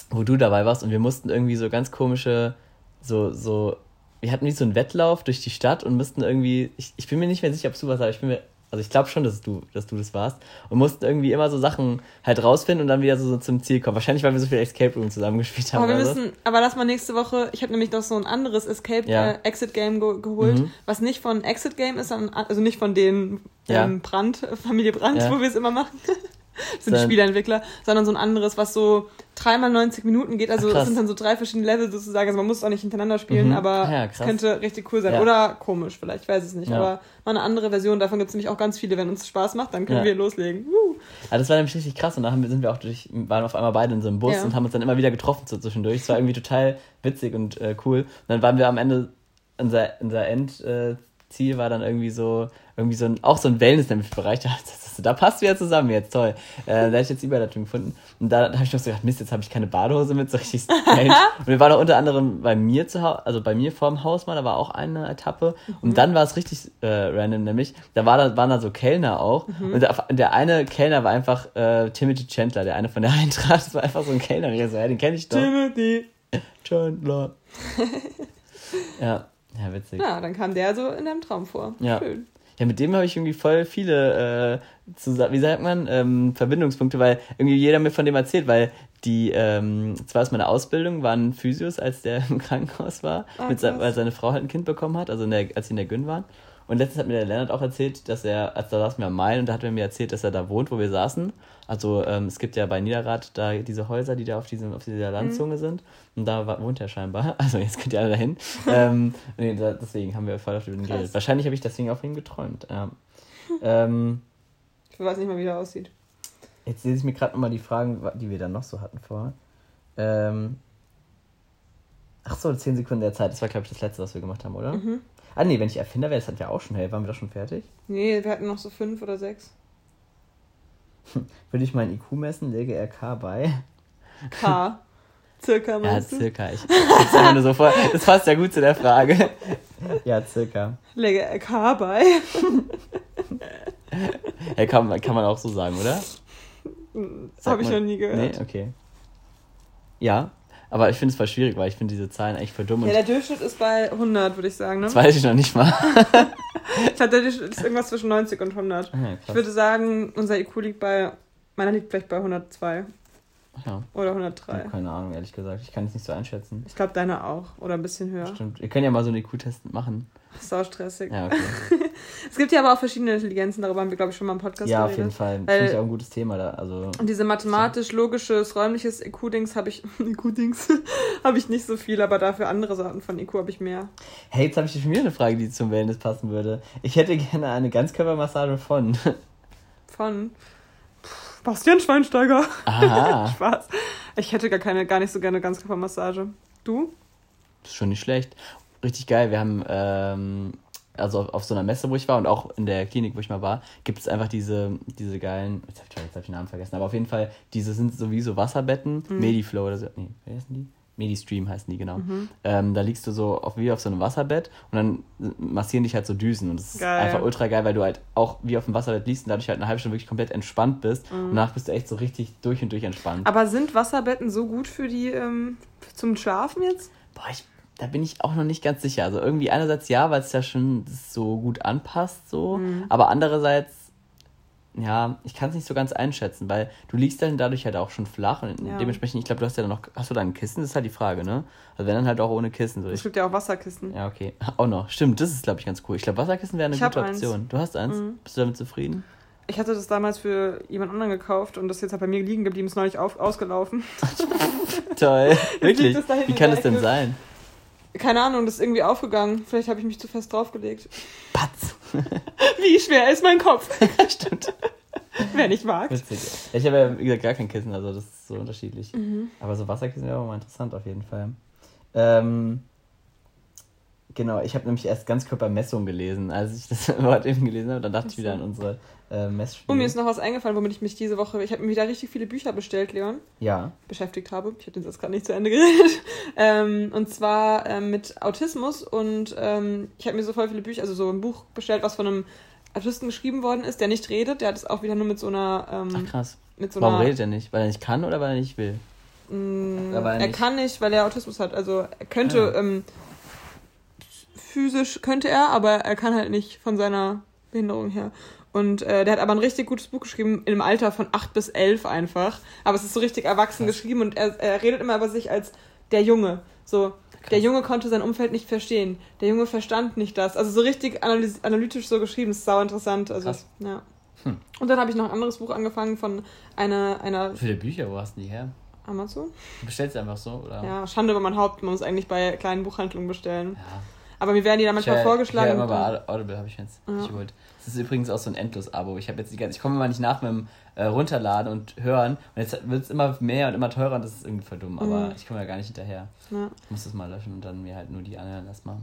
wo du dabei warst und wir mussten irgendwie so ganz komische, so, so, wir hatten wie so einen Wettlauf durch die Stadt und mussten irgendwie, ich, ich bin mir nicht mehr sicher, ob du was, aber ich bin mir also ich glaube schon, dass du, dass du das warst. Und mussten irgendwie immer so Sachen halt rausfinden und dann wieder so, so zum Ziel kommen. Wahrscheinlich, weil wir so viel Escape Room zusammengespielt haben. Aber wir müssen, so. aber lass mal nächste Woche, ich habe nämlich noch so ein anderes Escape ja. äh, Exit Game ge geholt, mhm. was nicht von Exit Game ist, sondern also nicht von den ja. ähm, Brand, (laughs) Familie Brandt, ja. wo wir es immer machen. (laughs) sind die Spieleentwickler, sondern so ein anderes, was so dreimal 90 Minuten geht. Also es sind dann so drei verschiedene Level sozusagen. Also man muss es auch nicht hintereinander spielen, mhm. aber ah ja, es könnte richtig cool sein. Ja. Oder komisch vielleicht, ich weiß es nicht. Ja. Aber mal eine andere Version, davon gibt es nämlich auch ganz viele. Wenn uns Spaß macht, dann können wir loslegen. Uh. Ja, das war nämlich richtig krass und da sind wir auch durch, waren auf einmal beide in so einem Bus und haben uns dann immer wieder getroffen so zwischendurch. Es war irgendwie total witzig und äh, cool. Und dann waren wir am Ende unser, unser Endziel war dann irgendwie so, irgendwie so ein, auch so ein Wellness-Bereich. (laughs) Da, da passt wieder zusammen jetzt, toll. Äh, da habe ich jetzt die Überleitung gefunden. Und da, da habe ich noch so gedacht, Mist, jetzt habe ich keine Badehose mit, so richtig strange. (laughs) und wir waren auch unter anderem bei mir zu Hause, also bei mir vorm Haus mal, da war auch eine Etappe. Mhm. Und dann war es richtig äh, random, nämlich, da, war da waren da so Kellner auch. Mhm. Und der, der, eine Kellner war einfach äh, Timothy Chandler, der eine von der (laughs) Eintracht. Das war einfach so ein Kellner. Und ich so, ja, den kenne ich doch. Timothy Chandler. ja. Ja, witzig. Ja, dann kam der so in deinem Traum vor. Ja. Schön. Ja, mit dem habe ich irgendwie voll viele, äh, zusammen, wie sagt man, ähm, Verbindungspunkte, weil irgendwie jeder mir von dem erzählt, weil die, ähm, zwar ist meine Ausbildung, waren Physios, als der (laughs) im Krankenhaus war, ah, mit, weil seine Frau halt ein Kind bekommen hat, also der, als sie in der Gün waren. Und letztens hat mir der Lennart auch erzählt, dass er, als da saßen wir am Main und da hat er mir erzählt, dass er da wohnt, wo wir saßen. Also ähm, es gibt ja bei Niederrad da diese Häuser, die da auf, diesem, auf dieser Landzunge mhm. sind. Und da wohnt er scheinbar. (laughs) Also jetzt könnt ihr alle dahin. (laughs) ähm, nee, da, deswegen haben wir voll auf den geredet. Wahrscheinlich habe ich deswegen auf ihn geträumt. Ja. ähm, ich weiß nicht mal, wie er aussieht. Jetzt sehe ich mir gerade nochmal die Fragen, die wir dann noch so hatten vor. Ähm, ach so, 10 Sekunden der Zeit. Das war, glaube ich, das letzte, was wir gemacht haben, oder? Mhm. Ah, nee, wenn ich Erfinder wäre, das hatten wir auch schon. Hey, waren wir doch schon fertig? Nee, wir hatten noch so fünf oder sechs. Würde ich mein IQ messen, lege er K bei. K. Circa, meinst Ja, circa. Ich, ich immer nur so vor. Das passt ja gut zu der Frage. Ja, circa. Lege er K bei. (laughs) ja, kann, kann man auch so sagen, oder? Habe ich noch nie gehört. Nee, okay. Ja, aber ich finde es voll schwierig, weil ich finde diese Zahlen echt voll dumm. Ja, der Durchschnitt ist bei 100, würde ich sagen. Ne? Das weiß ich noch nicht mal. (laughs) ich glaube, der Durchschnitt ist irgendwas zwischen 90 und 100. Ah, ja, ich würde sagen, unser IQ liegt bei, meiner liegt vielleicht bei 102. Ja. Oder 103. keine Ahnung, ehrlich gesagt. Ich kann es nicht so einschätzen. Ich glaube, deine auch. Oder ein bisschen höher. Stimmt. Wir können ja mal so einen IQ-Test machen. Sau stressig. Ja, okay. (laughs) es gibt ja aber auch verschiedene Intelligenzen, darüber haben wir, glaube ich, schon mal im Podcast Ja, geredet. auf jeden Fall. Finde ich auch ein gutes Thema da. Also, und diese mathematisch-logisches, räumliches IQ-Dings habe ich, (laughs) IQ-Dings (laughs) habe ich nicht so viel, aber dafür andere Sorten von IQ habe ich mehr. Hey, jetzt habe ich schon wieder eine Frage, die zum Wellness passen würde. Ich hätte gerne eine Ganzkörpermassage von. (laughs) Von? Bastian Schweinsteiger. Aha. Spaß. Ich hätte gar keine, gar nicht so gerne Ganzkörpermassage. Du? Das ist schon nicht schlecht richtig geil. Wir haben, ähm, also auf, auf, so einer Messe, wo ich war und auch in der Klinik, wo ich mal war, gibt es einfach diese, diese geilen, jetzt habe ich, hab ich den Namen vergessen, aber auf jeden Fall, diese sind sowieso Wasserbetten, mhm. Mediflow oder so, nee, wie heißen die? Medistream heißen die, genau. Mhm. Ähm, da liegst du so auf, wie auf so einem Wasserbett und dann massieren dich halt so Düsen. Und das ist geil. einfach ultra geil, weil du halt auch wie auf dem Wasserbett liegst und dadurch halt eine halbe Stunde wirklich komplett entspannt bist. Mhm. Und danach bist du echt so richtig durch und durch entspannt. Aber sind Wasserbetten so gut für die ähm, zum Schlafen jetzt? Boah, ich da bin ich auch noch nicht ganz sicher. Also irgendwie einerseits ja, weil es ja schon so gut anpasst, so, mhm. aber andererseits, ja, ich kann es nicht so ganz einschätzen, weil du liegst dann dadurch halt auch schon flach und ja. dementsprechend, ich glaube, du hast ja dann noch, hast du da ein Kissen? Das ist halt die Frage, ne? Also wenn dann halt auch ohne Kissen. So. Es gibt ja auch Wasserkissen. Ja, okay. (laughs) Auch noch. Stimmt, das ist, glaube ich, ganz cool. Ich glaube, Wasserkissen wäre eine ich gute Option. Eins. Du hast eins? Mhm. Bist du damit zufrieden? Ich hatte das damals für jemand anderen gekauft und das ist jetzt halt bei mir liegen geblieben, ist neulich auf, ausgelaufen. (laughs) Toll. (laughs) Wirklich? Wie kann das denn sein? Keine Ahnung, das ist irgendwie aufgegangen. Vielleicht habe ich mich zu fest draufgelegt. Patz. (laughs) Wie schwer ist mein Kopf? (laughs) Stimmt. Wer nicht mag. Witzig. Ich habe ja, wie gesagt, gar kein Kissen, also das ist so unterschiedlich. Mhm. Aber so Wasserkissen wäre auch mal interessant auf jeden Fall. Ähm, Genau, ich habe nämlich erst Ganzkörpermessung gelesen, als ich das (laughs) Wort eben gelesen habe. Dann dachte ich wieder an unsere äh, Messspiele. Und mir ist noch was eingefallen, womit ich mich diese Woche, ich habe mir wieder richtig viele Bücher bestellt, Leon. Ja. Beschäftigt habe. Ich habe den jetzt gerade nicht zu Ende (laughs) geredet. Ähm, und zwar ähm, mit Autismus und ähm, ich habe mir so voll viele Bücher, also so ein Buch bestellt, was von einem Autisten geschrieben worden ist, der nicht redet. Der hat es auch wieder nur mit so einer. Ähm, Ach krass. Mit so Warum einer, redet er nicht? Weil er nicht kann oder weil er nicht will? Mh, mm, er, er kann nicht, weil er Autismus hat. Also er könnte. Ah. Physisch könnte er, aber er kann halt nicht von seiner Behinderung her. Und äh, der hat aber ein richtig gutes Buch geschrieben, im Alter von 8 bis 11 einfach. Aber es ist so richtig erwachsen Krass. geschrieben und er, er redet immer über sich als der Junge. So, Krass. der Junge konnte sein Umfeld nicht verstehen. Der Junge verstand nicht das. Also so richtig analytisch so geschrieben, ist sau interessant. Also, Krass. ja. Hm. Und dann habe ich noch ein anderes Buch angefangen von einer. einer Wie viele Bücher, wo hast du die her? Amazon. Du bestellst einfach so, oder? Ja, Schande über mein Haupt. Man muss eigentlich bei kleinen Buchhandlungen bestellen. Ja. Aber mir werden die da manchmal ich, vorgeschlagen. Ja, immer bei Audible habe ich jetzt ja. geholt. Das ist übrigens auch so ein Endlos-Abo. Ich habe jetzt die ganze, ich komme immer nicht nach mit dem äh, Runterladen und Hören. Und jetzt wird es immer mehr und immer teurer und das ist irgendwie voll dumm. Aber mhm. ich komme ja gar nicht hinterher. Ja. Ich muss das mal löschen und dann mir halt nur die anderen erstmal.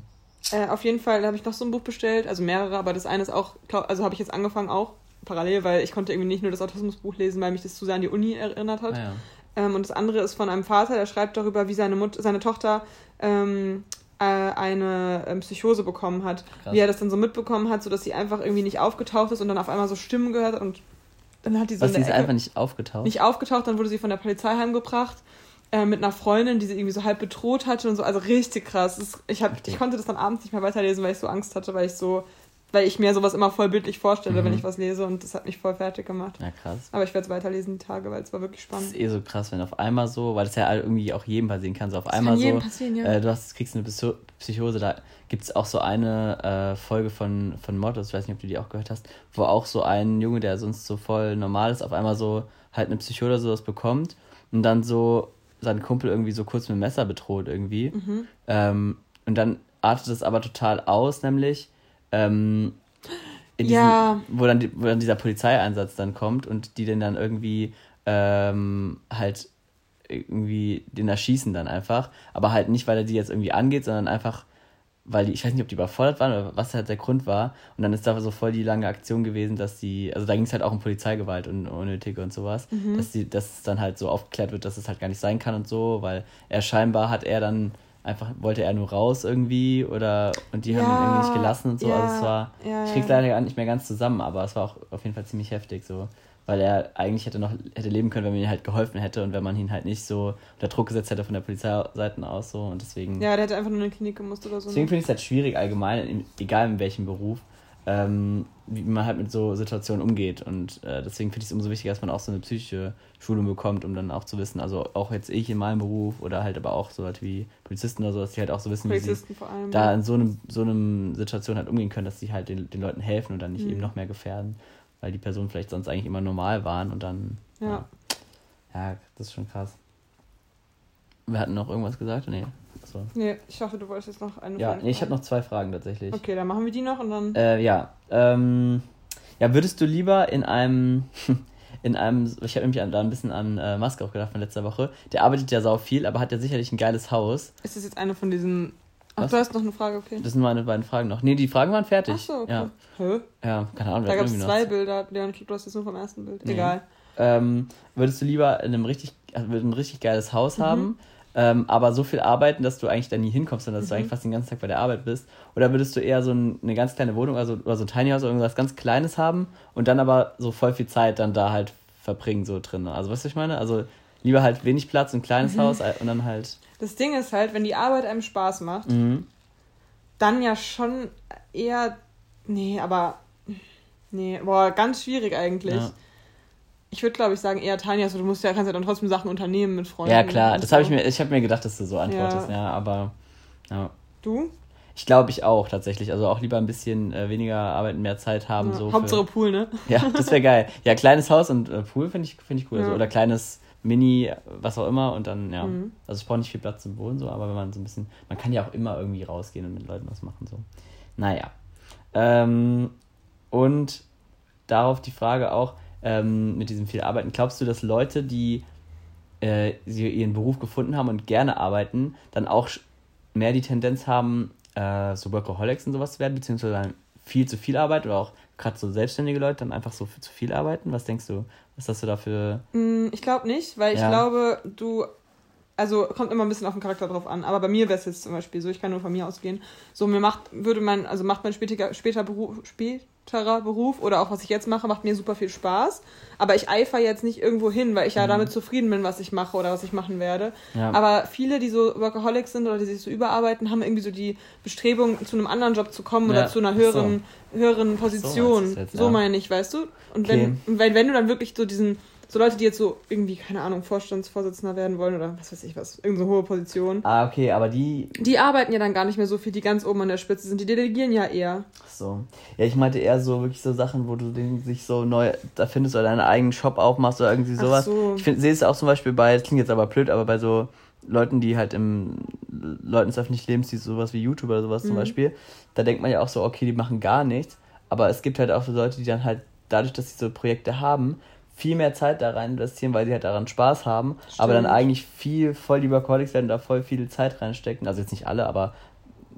Äh, auf jeden Fall habe ich noch so ein Buch bestellt, also mehrere, aber das eine ist auch, also habe ich jetzt angefangen auch parallel, weil ich konnte irgendwie nicht nur das Autismusbuch lesen, weil mich das zu sehr an die Uni erinnert hat. Ah, ja. ähm, und das andere ist von einem Vater, der schreibt darüber, wie seine, Mut seine Tochter ähm, äh, eine ähm, Psychose bekommen hat. Krass. Wie er das dann so mitbekommen hat, sodass sie einfach irgendwie nicht aufgetaucht ist und dann auf einmal so Stimmen gehört hat und dann hat die so. Was, sie ist einfach nicht aufgetaucht? Nicht aufgetaucht, dann wurde sie von der Polizei heimgebracht äh, mit einer Freundin, die sie irgendwie so halb bedroht hatte und so. Also richtig krass. Das, ich, hab, ich konnte das dann abends nicht mehr weiterlesen, weil ich so Angst hatte, weil ich so weil ich mir sowas immer voll bildlich vorstelle, mhm. wenn ich was lese und das hat mich voll fertig gemacht. Ja, krass. Aber ich werde es weiterlesen die Tage, weil es war wirklich spannend. Das ist eh so krass, wenn auf einmal so, weil das ja irgendwie auch jedem passieren kann, so auf das einmal kann jedem so, passieren, ja. Äh, du hast, kriegst eine Psychose, da gibt es auch so eine äh, Folge von, von Mottos, ich weiß nicht, ob du die auch gehört hast, wo auch so ein Junge, der sonst so voll normal ist, auf einmal so halt eine Psychose oder sowas bekommt und dann so seinen Kumpel irgendwie so kurz mit dem Messer bedroht irgendwie. Mhm. Ähm, und dann artet es aber total aus, nämlich ähm, diesem, ja. wo, dann, wo dann dieser Polizeieinsatz dann kommt und die den dann irgendwie ähm, halt irgendwie den erschießen dann einfach. Aber halt nicht, weil er die jetzt irgendwie angeht, sondern einfach, weil die, ich weiß nicht, ob die überfordert waren oder was halt der Grund war. Und dann ist da so voll die lange Aktion gewesen, dass die, also da ging es halt auch um Polizeigewalt und unnötige und sowas, mhm. dass die, dass es dann halt so aufgeklärt wird, dass es halt gar nicht sein kann und so, weil er scheinbar hat er dann einfach wollte er nur raus irgendwie oder und die ja, haben ihn irgendwie nicht gelassen und so. Ja, also es war, ja, ich krieg's leider gar nicht mehr ganz zusammen, aber es war auch auf jeden Fall ziemlich heftig so. Weil er eigentlich hätte noch hätte leben können, wenn man ihm halt geholfen hätte und wenn man ihn halt nicht so unter Druck gesetzt hätte von der Polizeiseite aus so und deswegen. Ja, der hätte einfach nur in die Klinik gemusst oder so. Deswegen ne? finde ich es halt schwierig allgemein, egal in welchem Beruf, ähm, wie man halt mit so Situationen umgeht. Und äh, deswegen finde ich es umso wichtiger, dass man auch so eine psychische Schulung bekommt, um dann auch zu wissen, also auch jetzt ich in meinem Beruf oder halt aber auch so Leute wie Polizisten oder so, dass die halt auch so wissen, wie sie allem, da in so einem so einem Situation halt umgehen können, dass sie halt den, den Leuten helfen und dann nicht mhm. eben noch mehr gefährden, weil die Personen vielleicht sonst eigentlich immer normal waren und dann. Ja. Ja, ja das ist schon krass. Wir hatten noch irgendwas gesagt? Nee. So. Nee, ich hoffe, du wolltest jetzt noch eine Ja, nee, ich habe noch zwei Fragen tatsächlich. Okay, dann machen wir die noch und dann. Äh, ja. Ähm, ja, würdest du lieber in einem. (laughs) in einem, ich habe nämlich da ein bisschen an äh, Maske auch gedacht von letzter Woche. Der arbeitet ja sau viel, aber hat ja sicherlich ein geiles Haus. Ist das jetzt eine von diesen Ach, Was? du hast noch eine Frage, okay. Das sind meine beiden Fragen noch. Nee, die Fragen waren fertig. Ach so, okay. Ja, Hä? ja keine Ahnung. Da gab es zwei Bilder. Leon, du hast jetzt nur vom ersten Bild. Nee. Egal. Ähm, würdest du lieber in einem richtig, also ein richtig geiles Haus mhm. haben, ähm, aber so viel arbeiten, dass du eigentlich da nie hinkommst, sondern dass mhm. du eigentlich fast den ganzen Tag bei der Arbeit bist? Oder würdest du eher so ein, eine ganz kleine Wohnung also, oder so ein Tiny House oder irgendwas ganz Kleines haben und dann aber so voll viel Zeit dann da halt verbringen, so drin? Also, weißt du, was ich meine? Also, lieber halt wenig Platz, ein kleines mhm. Haus und dann halt. Das Ding ist halt, wenn die Arbeit einem Spaß macht, mhm. dann ja schon eher. Nee, aber. Nee, boah, ganz schwierig eigentlich. Ja ich würde glaube ich sagen eher Tanja, also du musst ja kannst ja dann trotzdem Sachen unternehmen mit Freunden. Ja klar, das habe ich mir ich habe mir gedacht, dass du so antwortest, ja, ja aber ja. Du? Ich glaube ich auch tatsächlich, also auch lieber ein bisschen äh, weniger arbeiten, mehr Zeit haben ja, so. Hauptsache für, Pool, ne? (laughs) Ja, das wäre geil. Ja, kleines Haus und äh, Pool finde ich finde ich cool, ja. also, oder kleines Mini, was auch immer und dann ja, mhm. also ich brauche nicht viel Platz zum Wohnen so, aber wenn man so ein bisschen, man kann ja auch immer irgendwie rausgehen und mit Leuten was machen so. Naja. Ähm, und darauf die Frage auch, ähm, mit diesem viel Arbeiten. Glaubst du, dass Leute, die äh, ihren Beruf gefunden haben und gerne arbeiten, dann auch mehr die Tendenz haben, äh, so Workaholics und sowas zu werden, beziehungsweise viel zu viel Arbeit oder auch gerade so selbstständige Leute dann einfach so zu viel arbeiten? Was denkst du? Was hast du dafür? Mm, ich glaube nicht, weil ich ja. glaube, du also kommt immer ein bisschen auf den Charakter drauf an. Aber bei mir wäre es jetzt zum Beispiel so, ich kann nur von mir ausgehen. So, mir macht, würde man, also macht mein später, später Beruf, spät, Beruf oder auch was ich jetzt mache, macht mir super viel Spaß. Aber ich eifer jetzt nicht irgendwo hin, weil ich ja mhm. damit zufrieden bin, was ich mache oder was ich machen werde. Ja. Aber viele, die so Workaholics sind oder die sich so überarbeiten, haben irgendwie so die Bestrebung, zu einem anderen Job zu kommen ja. oder zu einer höheren, so. höheren Position. So, jetzt, so meine ich, weißt du? Und okay. wenn, wenn, wenn du dann wirklich so diesen so Leute, die jetzt so irgendwie, keine Ahnung, Vorstandsvorsitzender werden wollen oder was weiß ich was, irgendeine so hohe Position. Ah, okay, aber die. Die arbeiten ja dann gar nicht mehr so viel, die ganz oben an der Spitze sind. Die delegieren ja eher. Ach so. Ja, ich meinte eher so wirklich so Sachen, wo du den sich so neu, da findest oder deinen eigenen Shop aufmachst oder irgendwie sowas. Ach so. Ich sehe es auch zum Beispiel bei, das klingt jetzt aber blöd, aber bei so Leuten, die halt im Leuten des öffentlichen Lebens, die sowas wie YouTube oder sowas mhm. zum Beispiel, da denkt man ja auch so, okay, die machen gar nichts. Aber es gibt halt auch so Leute, die dann halt dadurch, dass sie so Projekte haben, viel mehr Zeit da rein investieren, weil sie halt daran Spaß haben, Stimmt. aber dann eigentlich viel voll lieber Cortex werden, da voll viel Zeit reinstecken. Also jetzt nicht alle, aber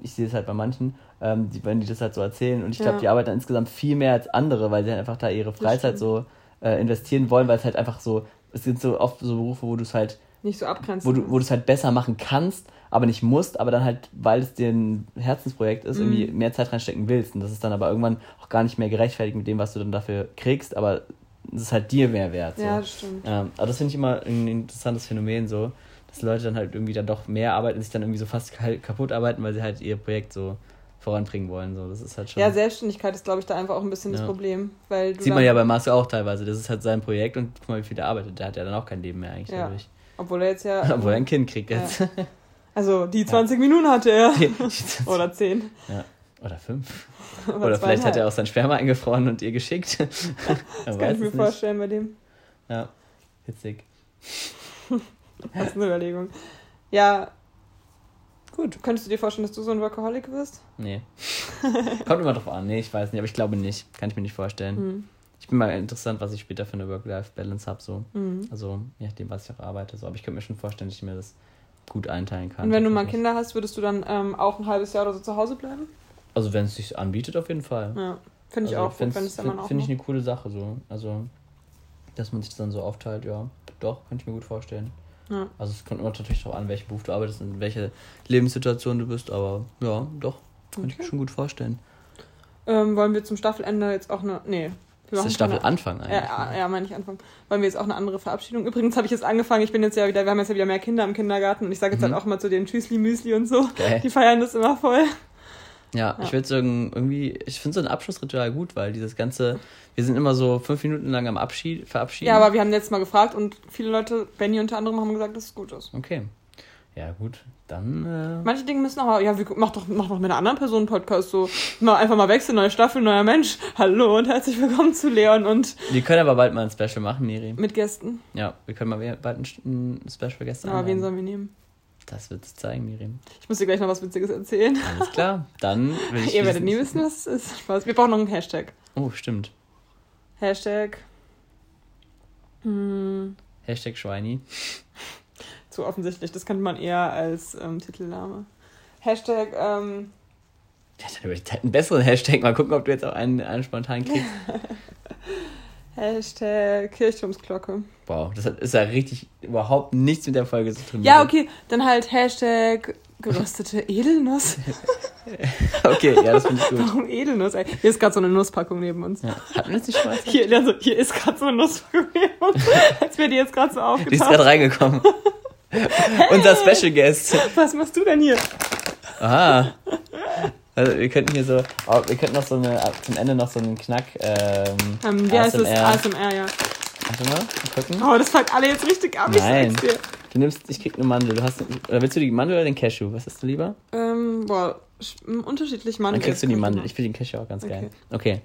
ich sehe es halt bei manchen, ähm, die, wenn die das halt so erzählen. Und ich glaube, ja. die arbeiten dann insgesamt viel mehr als andere, weil sie halt einfach da ihre Freizeit so äh, investieren wollen, weil es halt einfach so, es sind so oft so Berufe, wo du es halt nicht so abgrenzen. Wo du, wo du es halt besser machen kannst, aber nicht musst, aber dann halt, weil es dir ein Herzensprojekt ist, mhm. irgendwie mehr Zeit reinstecken willst. Und das ist dann aber irgendwann auch gar nicht mehr gerechtfertigt mit dem, was du dann dafür kriegst, aber es ist halt dir mehr wert. So. Ja, das stimmt. Ähm, aber das finde ich immer ein interessantes Phänomen so, dass Leute dann halt irgendwie dann doch mehr arbeiten, sich dann irgendwie so fast kaputt arbeiten, weil sie halt ihr Projekt so voranbringen wollen. So. Das ist halt schon. Ja, Selbstständigkeit ist, glaube ich, da einfach auch ein bisschen ja. das Problem. Weil Sieht man ja bei Marcel auch teilweise. Das ist halt sein Projekt und guck mal, wie viel der arbeitet. Der hat ja dann auch kein Leben mehr eigentlich. Ja. Dadurch. Obwohl er jetzt ja. (laughs) Obwohl er ein Kind kriegt jetzt. Ja. Also die 20 (laughs) ja. Minuten hatte er. (laughs) Oder 10. Ja. Oder 5. (laughs) Oder, Oder vielleicht hat er auch sein Sperma eingefroren und ihr geschickt. (laughs) das kann ich mir nicht. vorstellen bei dem. Ja, witzig. (laughs) das ist eine Überlegung. Ja, gut. Könntest du dir vorstellen, dass du so ein Workaholic wirst? Nee. Kommt immer drauf an. Nee, ich weiß nicht, aber ich glaube nicht. Kann ich mir nicht vorstellen. Hm. Ich bin mal interessant, was ich später für eine Work-Life-Balance habe. So. Mhm. Also, je nachdem, was ich auch arbeite. So. Aber ich könnte mir schon vorstellen, dass ich mir das gut einteilen kann. Und wenn du mal Kinder hast, würdest du dann ähm, auch ein halbes Jahr oder so zu Hause bleiben? Also wenn es sich anbietet, auf jeden Fall. Ja, finde ich also, auch gut, wenn es dann auch Finde ich eine coole Sache so. Also, dass man sich das dann so aufteilt, ja. Doch, kann ich mir gut vorstellen. Ja. Also es kommt immer natürlich darauf an, welchen Beruf du arbeitest und in welche Lebenssituation du bist, aber ja, doch, kann okay. ich mir schon gut vorstellen. Ähm, wollen wir zum Staffelende jetzt auch eine. Nee, das ist Staffel Anfang eigentlich. Ja, ja, meine ich Anfang. Wollen wir jetzt auch eine andere Verabschiedung? Übrigens habe ich jetzt angefangen, ich bin jetzt ja wieder, wir haben jetzt ja wieder mehr Kinder im Kindergarten und ich sage jetzt mhm. halt auch mal zu den Tschüssli Müsli und so. Okay. Die feiern das immer voll. Ja, ja. ich würde sagen, irgendwie, ich finde so ein Abschlussritual gut, weil dieses ganze, wir sind immer so fünf Minuten lang am Abschied, verabschieden. Ja, aber wir haben letztes Mal gefragt und viele Leute, Benny unter anderem, haben gesagt, dass es gut ist. Okay. Ja, gut, dann. Äh Manche Dinge müssen auch. Ja, mach doch, mach doch mit einer anderen Person einen Podcast so. Mal einfach mal wechseln, neue Staffel, neuer Mensch. Hallo und herzlich willkommen zu Leon und. Wir können aber bald mal ein Special machen, Miri. Mit Gästen. Ja, wir können mal bald ein, Special Gäste Aber wen sollen wir nehmen? Das wird es zeigen, Miriam. Ich muss dir gleich noch was Witziges erzählen. Alles klar, dann (laughs) will ich. Ihr werdet nie wissen, was es ist. Spaß. Wir brauchen noch einen Hashtag. Oh, stimmt. Hashtag. Hm. Hashtag Schweini (laughs) zu offensichtlich. Das könnte man eher als ähm, Titelname. Hashtag, ähm. (laughs) Ja, dann würde ich einen besseren Hashtag. Mal gucken, ob du jetzt auch einen, einen spontan kriegst. Hashtag Kirchturmsglocke. Wow, das ist ja richtig überhaupt nichts mit der Folge zu tun. Ja, okay, dann halt Hashtag geröstete (laughs) Edelnuss. okay, ja, das finde ich gut. Warum Edelnuss? Ey? Hier ist gerade so eine Nusspackung neben uns. Ja. Hatten wir jetzt nicht schon mal? Hier, also, hier ist gerade so eine Nusspackung neben uns, als wir die jetzt gerade so aufgetaucht. Die ist gerade reingekommen. (laughs) Unser Special Guest. Was machst du denn hier? Aha. Also wir könnten hier so, oh, wir könnten noch so eine, zum Ende noch so einen Knack. Ähm, ähm, wie heißt das? ASMR, ja. Warte mal, mal gucken. Oh, das fällt alle jetzt richtig ab, Nein. ich sag's dir. Du nimmst, ich krieg eine Mandel. Du hast, oder willst du die Mandel oder den Cashew? Was hast du lieber? Ähm, boah, unterschiedlich Mandel. Dann kriegst du die Mandel. Ich finde den Cashew auch ganz okay. geil. Okay.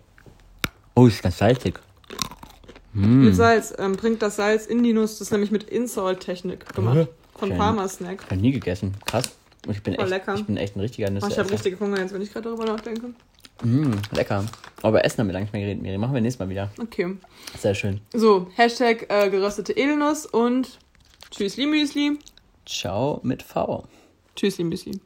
Oh, ist ganz salzig. Mm. Mit Salz. Ähm, bringt das Salz in die Nuss. Das ist nämlich mit Insalt-Technik gemacht. Von Farmer Snack. Ich habe nie gegessen. Krass. Ich bin, echt, lecker. ich bin echt ein richtiger Nüsse. Oh, ich habe richtige Hunger jetzt, wenn ich gerade darüber nachdenke. Mm, lecker. Aber Essen haben wir lange nicht mehr geredet, Miri. Machen wir nächstes Mal wieder. Okay. Sehr schön. So, Hashtag äh, geröstete Edelnuss und Tschüssli Müsli. Ciao mit V. Tschüssli Müsli.